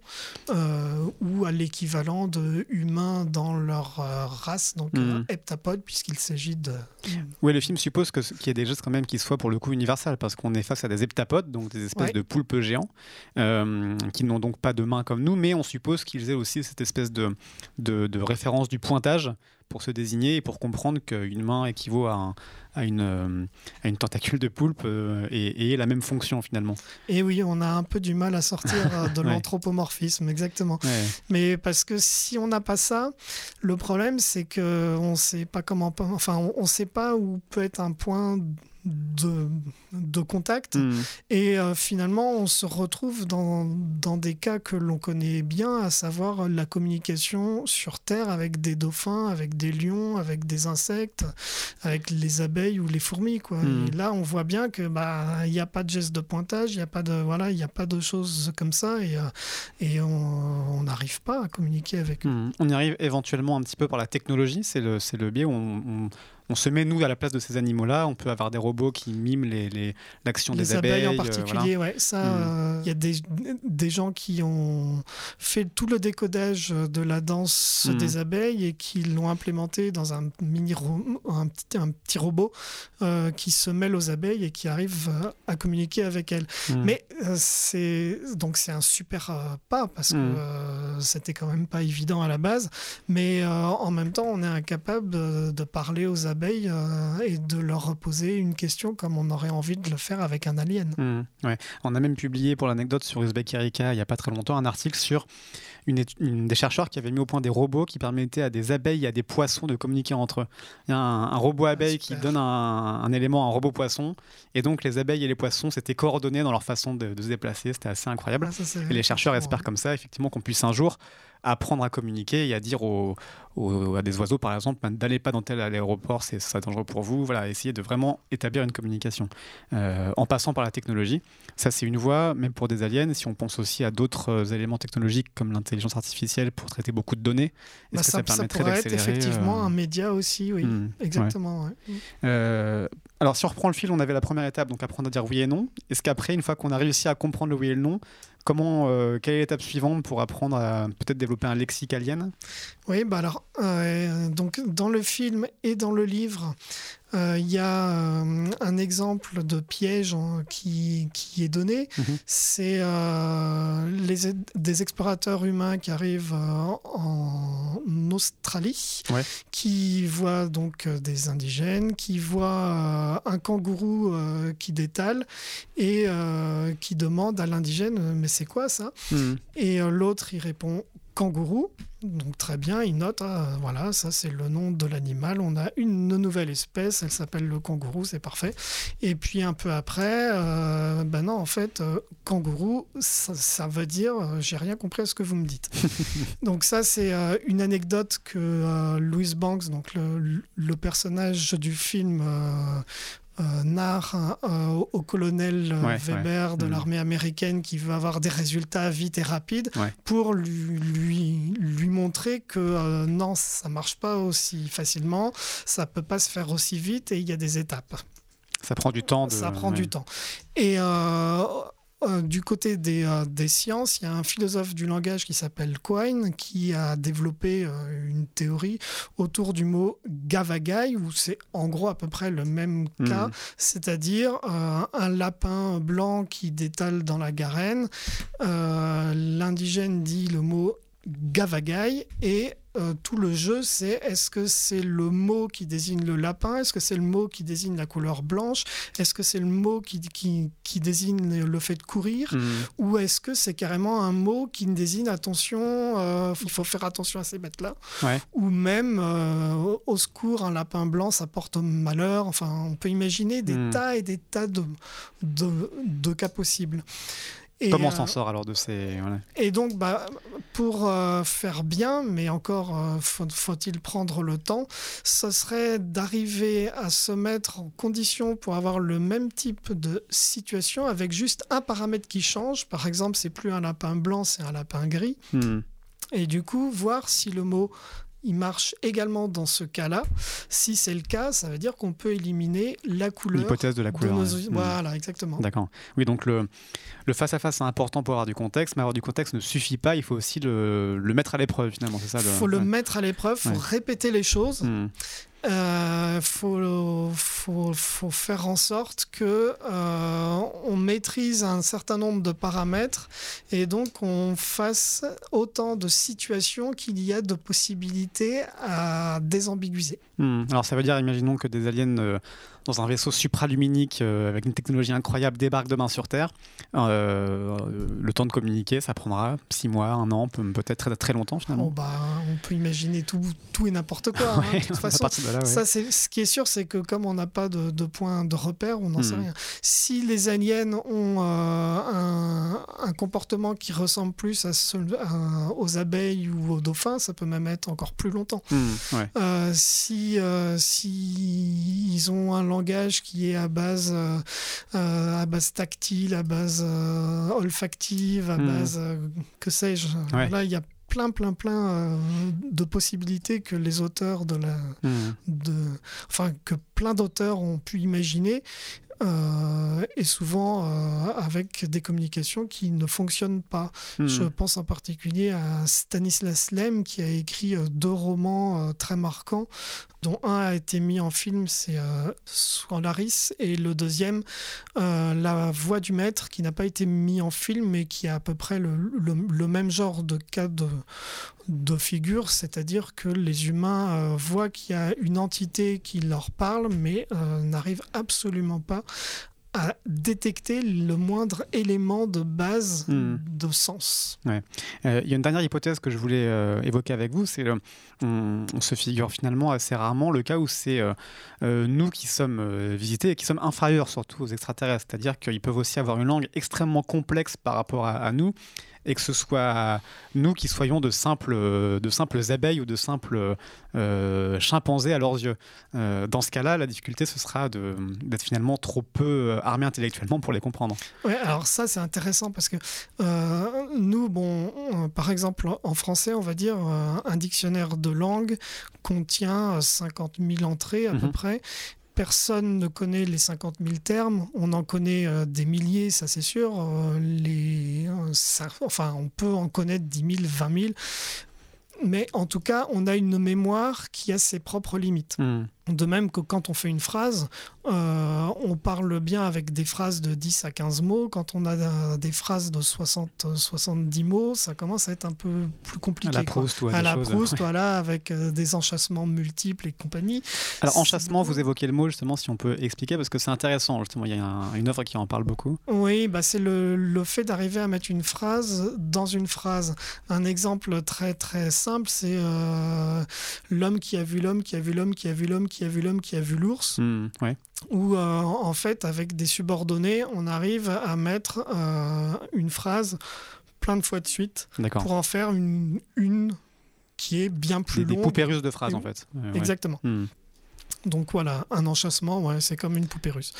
euh, ou à l'équivalent de humain dans leur euh, race, donc euh, heptapode, puisqu'il s'agit de. Oui, le film suppose que- qu'il y ait des gestes quand même qui soient pour le coup universels, parce qu'on est face à des heptapodes, donc des espèces Ouais. de poulpes géants, euh, qui n'ont donc pas de mains comme nous, mais on suppose qu'ils aient aussi cette espèce de, de, de référence du pointage pour se désigner et pour comprendre qu'une main équivaut à, un- à une, euh, à une tentacule de poulpe euh, et, et ait la même fonction finalement. Et oui, on a un peu du mal à sortir euh, *laughs* de Ouais. l'anthropomorphisme, exactement. Ouais. Mais parce que si on n'a pas ça, le problème c'est que on sait pas comment, enfin, on, on sait pas où peut être un point de, de contact. Hmm. Et euh, finalement, on se retrouve dans, dans des cas que l'on connaît bien, à savoir la communication sur Terre avec des dauphins, avec des lions, avec des insectes, avec les abeilles ou les fourmis. Quoi. Et là, on voit bien que bah il n'y a pas de geste de pointage, il n'y a pas de voilà, il y a pas de choses comme ça, et, euh, et on n'arrive pas à communiquer avec eux. Hmm. On y arrive éventuellement un petit peu par la technologie, c'est le, c'est le biais où on, on- on se met nous à la place de ces animaux-là, on peut avoir des robots qui miment les- les- l'action Les des abeilles, abeilles. en euh, particulier, voilà. ouais, ça, Mm. euh, il y a des, des gens qui ont fait tout le décodage de la danse Mm. des abeilles et qui l'ont implémenté dans un mini ro- un petit, un petit robot euh, qui se mêle aux abeilles et qui arrive euh, à communiquer avec elles. Hmm. Mais euh, c'est donc c'est un super euh, pas parce que euh, c'était quand même pas évident à la base. Mais euh, en même temps, on est incapable de parler aux abeilles euh, et de leur poser une question comme on aurait envie de le faire avec un alien. Hmm, ouais. On a même publié pour l'anecdote sur Uzbek Erika il n'y a pas très longtemps un article sur une, des chercheurs qui avaient mis au point des robots qui permettaient à des abeilles et à des poissons de communiquer entre eux. Il y a un, un robot abeille qui donne un, un élément à un robot poisson et donc les abeilles et les poissons s'étaient coordonnés dans leur façon de, de se déplacer. C'était assez incroyable. Ah, ça, Et les chercheurs espèrent comme ça, effectivement, qu'on puisse un jour apprendre à communiquer et à dire aux, aux- à des oiseaux, par exemple, ben, d'aller pas dans tel aéroport, c'est ça dangereux pour vous. Voilà, essayer de vraiment établir une communication euh, en passant par la technologie. Ça, c'est une voie, même pour des aliens. Si on pense aussi à d'autres euh, éléments technologiques comme l'intelligence artificielle pour traiter beaucoup de données, est-ce Bah, que ça, ça, ça permettrait pourrait être effectivement euh, un média aussi, oui. hmm, ouais. Exactement. ouais. Euh, alors, si on reprend le fil, on avait la première étape, donc apprendre à dire oui et non. Est-ce qu'après, une fois qu'on a réussi à comprendre le oui et le non, comment, euh, quelle est l'étape suivante pour apprendre à peut-être développer un lexique alien? Oui, bah alors, euh, donc dans le film et dans le livre, il y a euh, un exemple de piège hein, qui, qui est donné. Mhm. C'est euh, les, des explorateurs humains qui arrivent euh, en Australie, Ouais. qui voient donc euh, des indigènes, qui voient euh, un kangourou euh, qui détale et euh, qui demande à l'indigène euh, mais c'est quoi ça? Hmm. et euh, l'autre, il répond kangourou. Donc très bien, il note, ah, voilà, ça c'est le nom de l'animal. On a une nouvelle espèce, elle s'appelle le kangourou, c'est parfait. Et puis un peu après, euh, ben non, en fait, euh, kangourou, ça, ça veut dire, euh, j'ai rien compris à ce que vous me dites. *laughs* donc ça c'est une anecdote que Louise Banks, donc le, le personnage du film, euh, euh, narre euh, au colonel euh, Ouais, Weber ouais. de Mhm. l'armée américaine qui veut avoir des résultats vite et rapides Ouais. pour lui, lui, lui montrer que euh, non, ça marche pas aussi facilement, ça peut pas se faire aussi vite et il y a des étapes. Ça prend du temps. De... Ça prend du temps. Et euh, du côté des, euh, des sciences, il y a un philosophe du langage qui s'appelle Quine qui a développé euh, une théorie autour du mot gavagai, où c'est en gros à peu près le même cas, Mhm. c'est-à-dire un lapin blanc qui détale dans la garenne. L'indigène dit le mot gavagai et euh, tout le jeu, c'est est-ce que c'est le mot qui désigne le lapin? Est-ce que c'est le mot qui désigne la couleur blanche? Est-ce que c'est le mot qui, qui, qui désigne le fait de courir? Mhm. Ou est-ce que c'est carrément un mot qui désigne attention, euh, il faut faire attention à ces bêtes-là Ouais. Ou même euh, au- secours, un lapin blanc, ça porte malheur. Enfin, on peut imaginer des Hmm. tas et des tas de, de, de cas possibles. Et, Comment on euh, s'en sort alors de ces. voilà. et donc, bah, pour euh, faire bien, mais encore euh, faut- faut-il prendre le temps, ce serait d'arriver à se mettre en condition pour avoir le même type de situation avec juste un paramètre qui change. Par exemple, c'est plus un lapin blanc, c'est un lapin gris. Mhm. Et du coup, voir si le mot il marche également dans ce cas-là. Si c'est le cas, ça veut dire qu'on peut éliminer la couleur. L'hypothèse de la couleur. nos- ouais. Mhm. Voilà, exactement. D'accord. Oui, donc le, le face-à-face, c'est important pour avoir du contexte, mais avoir du contexte ne suffit pas, il faut aussi le, le mettre à l'épreuve, finalement, c'est ça Il faut le ouais. mettre à l'épreuve, il faut Ouais. répéter les choses. Mhm. Il faut, faut, faut faire en sorte que euh, on maîtrise un certain nombre de paramètres et donc on fasse autant de situations qu'il y a de possibilités à désambiguiser. Mhm. Alors ça veut dire, imaginons que des aliens euh, dans un vaisseau supraluminique euh, avec une technologie incroyable débarquent demain sur Terre. Euh, le temps de communiquer, ça prendra six mois, un an, peut- peut-être très, très longtemps finalement. bah, on peut imaginer tout, tout et n'importe quoi. hein, *laughs* Ouais, de toute façon, partir de là, ouais. Ça, c'est ce qui est sûr, c'est que comme on n'a pas de, de point de repère, on n'en sait Hmm. rien. Si les aliens ont euh, un, un comportement qui ressemble plus à ce- à- aux abeilles ou aux dauphins, ça peut même être encore plus longtemps. Ouais. Euh, si, euh, si ils ont un langage qui est à base, euh, à base tactile, à base olfactive, à Hmm. base que sais-je. Là, il y a plein, plein, plein euh, de possibilités que les auteurs de la, de, enfin que plein d'auteurs ont pu imaginer. Euh, et souvent euh, avec des communications qui ne fonctionnent pas. Mhm. Je pense en particulier à Stanislas Lem qui a écrit euh, deux romans euh, très marquants, dont un a été mis en film, c'est Solaris, et le deuxième, La Voix du Maître, qui n'a pas été mis en film, mais qui a à peu près le, le- le même genre de cas de, de figure, c'est-à-dire que les humains euh, voient qu'il y a une entité qui leur parle, mais euh, n'arrivent absolument pas à détecter le moindre élément de base Hmm. de sens. Euh, Il y a une dernière hypothèse que je voulais euh, évoquer avec vous, c'est euh, on, on se figure finalement assez rarement le cas où c'est euh, nous qui sommes euh, visités et qui sommes inférieurs surtout aux extraterrestres, c'est-à-dire qu'ils peuvent aussi avoir une langue extrêmement complexe par rapport à, à nous et que ce soit nous qui soyons de simples, de simples abeilles ou de simples euh, chimpanzés à leurs yeux. Euh, dans ce cas-là, la difficulté, ce sera d'être finalement trop peu armés intellectuellement pour les comprendre. Ouais, alors ça c'est intéressant parce que euh, nous, bon, on- par exemple en français, on va dire un dictionnaire de langue contient euh, 50 000 entrées à peu Mhm. Personne ne connaît les 50 000 termes. On en connaît euh, des milliers, ça c'est sûr. Euh, euh, enfin, on peut en connaître 10 000, 20 000. Mais en tout cas, on a une mémoire qui a ses propres limites. Hmm. De même que quand on fait une phrase, euh, on parle bien avec des phrases de 10 à 15 mots. Quand on a euh, des phrases de 60, euh, 70 mots, ça commence à être un peu plus compliqué. À la quoi. Proust ou à à des la choses, Proust, *laughs* ouais. voilà, avec euh, des enchâssements multiples et compagnie. Alors, enchâssement, vous évoquez le mot, justement, si on peut expliquer, parce que c'est intéressant, justement. Il y a un- une œuvre qui en parle beaucoup. Oui, bah c'est le, le fait d'arriver à mettre une phrase dans une phrase. Un exemple très très simple, c'est euh, l'homme qui a vu l'homme, qui a vu l'homme, qui a vu l'homme, qui a vu l'homme, qui a vu l'ours. Hmm, ouais. où euh, en fait, avec des subordonnés, on arrive à mettre euh, une phrase plein de fois de suite pour en faire une, une qui est bien plus Des, des longue. poupées russes de phrases, en fait. Ouais. Exactement. Hmm. Donc voilà, un enchâssement, ouais, c'est comme une poupée russe.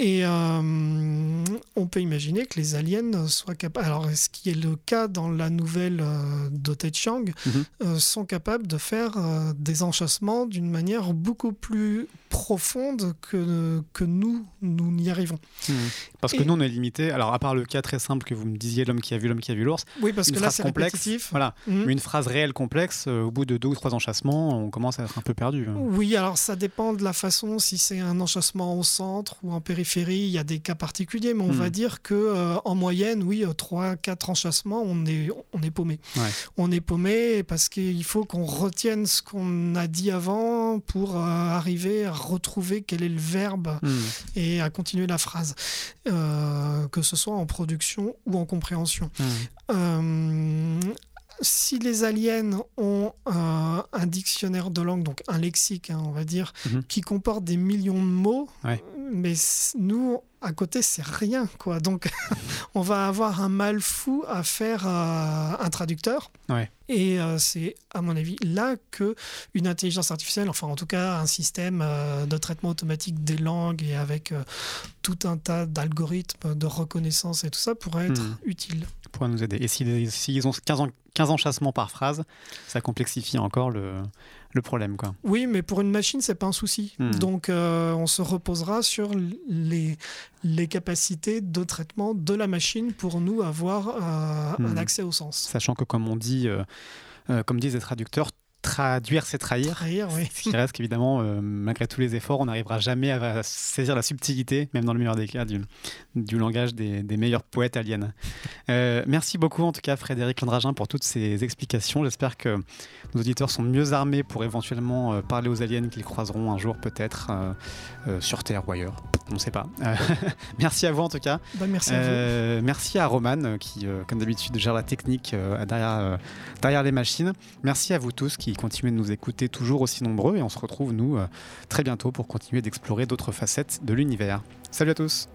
Et euh, on peut imaginer que les aliens soient capables, alors ce qui est le cas dans la nouvelle euh, de Ted Chiang, Mhm. euh, sont capables de faire euh, des enchâssements d'une manière beaucoup plus profonde que, que nous, nous n'y arrivons. Mhm. Parce que Et- nous, on est limité. Alors, à part le cas très simple que vous me disiez, l'homme qui a vu l'homme qui a vu l'ours, Oui, parce une que là, c'est complexe, voilà, mais une phrase réelle complexe, euh, au bout de deux ou trois enchâssements, on commence à être un peu perdu. hein. Oui, alors ça dépend de la façon, si c'est un enchâssement au centre ou en périphérie, il y a des cas particuliers, mais on Hmm. va dire que euh, en moyenne, oui, euh, trois, quatre enchâssements, on est, on est paumé. Ouais. On est paumé parce qu'il faut qu'on retienne ce qu'on a dit avant pour euh, arriver à retrouver quel est le verbe Mhm. et à continuer la phrase, euh, que ce soit en production ou en compréhension. Mhm. Euh, si les aliens ont euh, un dictionnaire de langue, donc un lexique, hein, on va dire, Mhm. qui comporte des millions de mots, Ouais. Mais nous, à côté, c'est rien, quoi. Donc, *laughs* on va avoir un mal fou à faire un traducteur. Ouais. Et euh, c'est, à mon avis, là que une intelligence artificielle, enfin en tout cas un système euh, de traitement automatique des langues et avec euh, tout un tas d'algorithmes de reconnaissance et tout ça pourrait être Mhm. utile. pourra nous aider. Et s'ils s'ils ont 15, en- 15 enchâssements par phrase, ça complexifie encore le, le problème. Quoi. Oui, mais pour une machine, c'est pas un souci. Hmm. Donc, euh, on se reposera sur les, les capacités de traitement de la machine pour nous avoir euh, un Hmm. accès au sens. Sachant que, comme on dit, euh, comme disent les traducteurs, traduire c'est trahir. Trahir, oui. Ce qui reste qu'évidemment, euh, malgré tous les efforts, on n'arrivera jamais à saisir la subtilité, même dans le meilleur des cas, du, du langage des, des meilleurs poètes aliens. Euh, merci beaucoup en tout cas Frédéric Landragin pour toutes ces explications. J'espère que nos auditeurs sont mieux armés pour éventuellement euh, parler aux aliens qu'ils croiseront un jour peut-être sur Terre ou ailleurs. On ne sait pas. *laughs* Merci à vous en tout cas. Bah, merci à vous. Merci à Roman qui, comme d'habitude, gère la technique derrière, derrière les machines. Merci à vous tous qui qui continuez de nous écouter toujours aussi nombreux et on se retrouve nous euh, très bientôt pour continuer d'explorer d'autres facettes de l'univers. Salut à tous.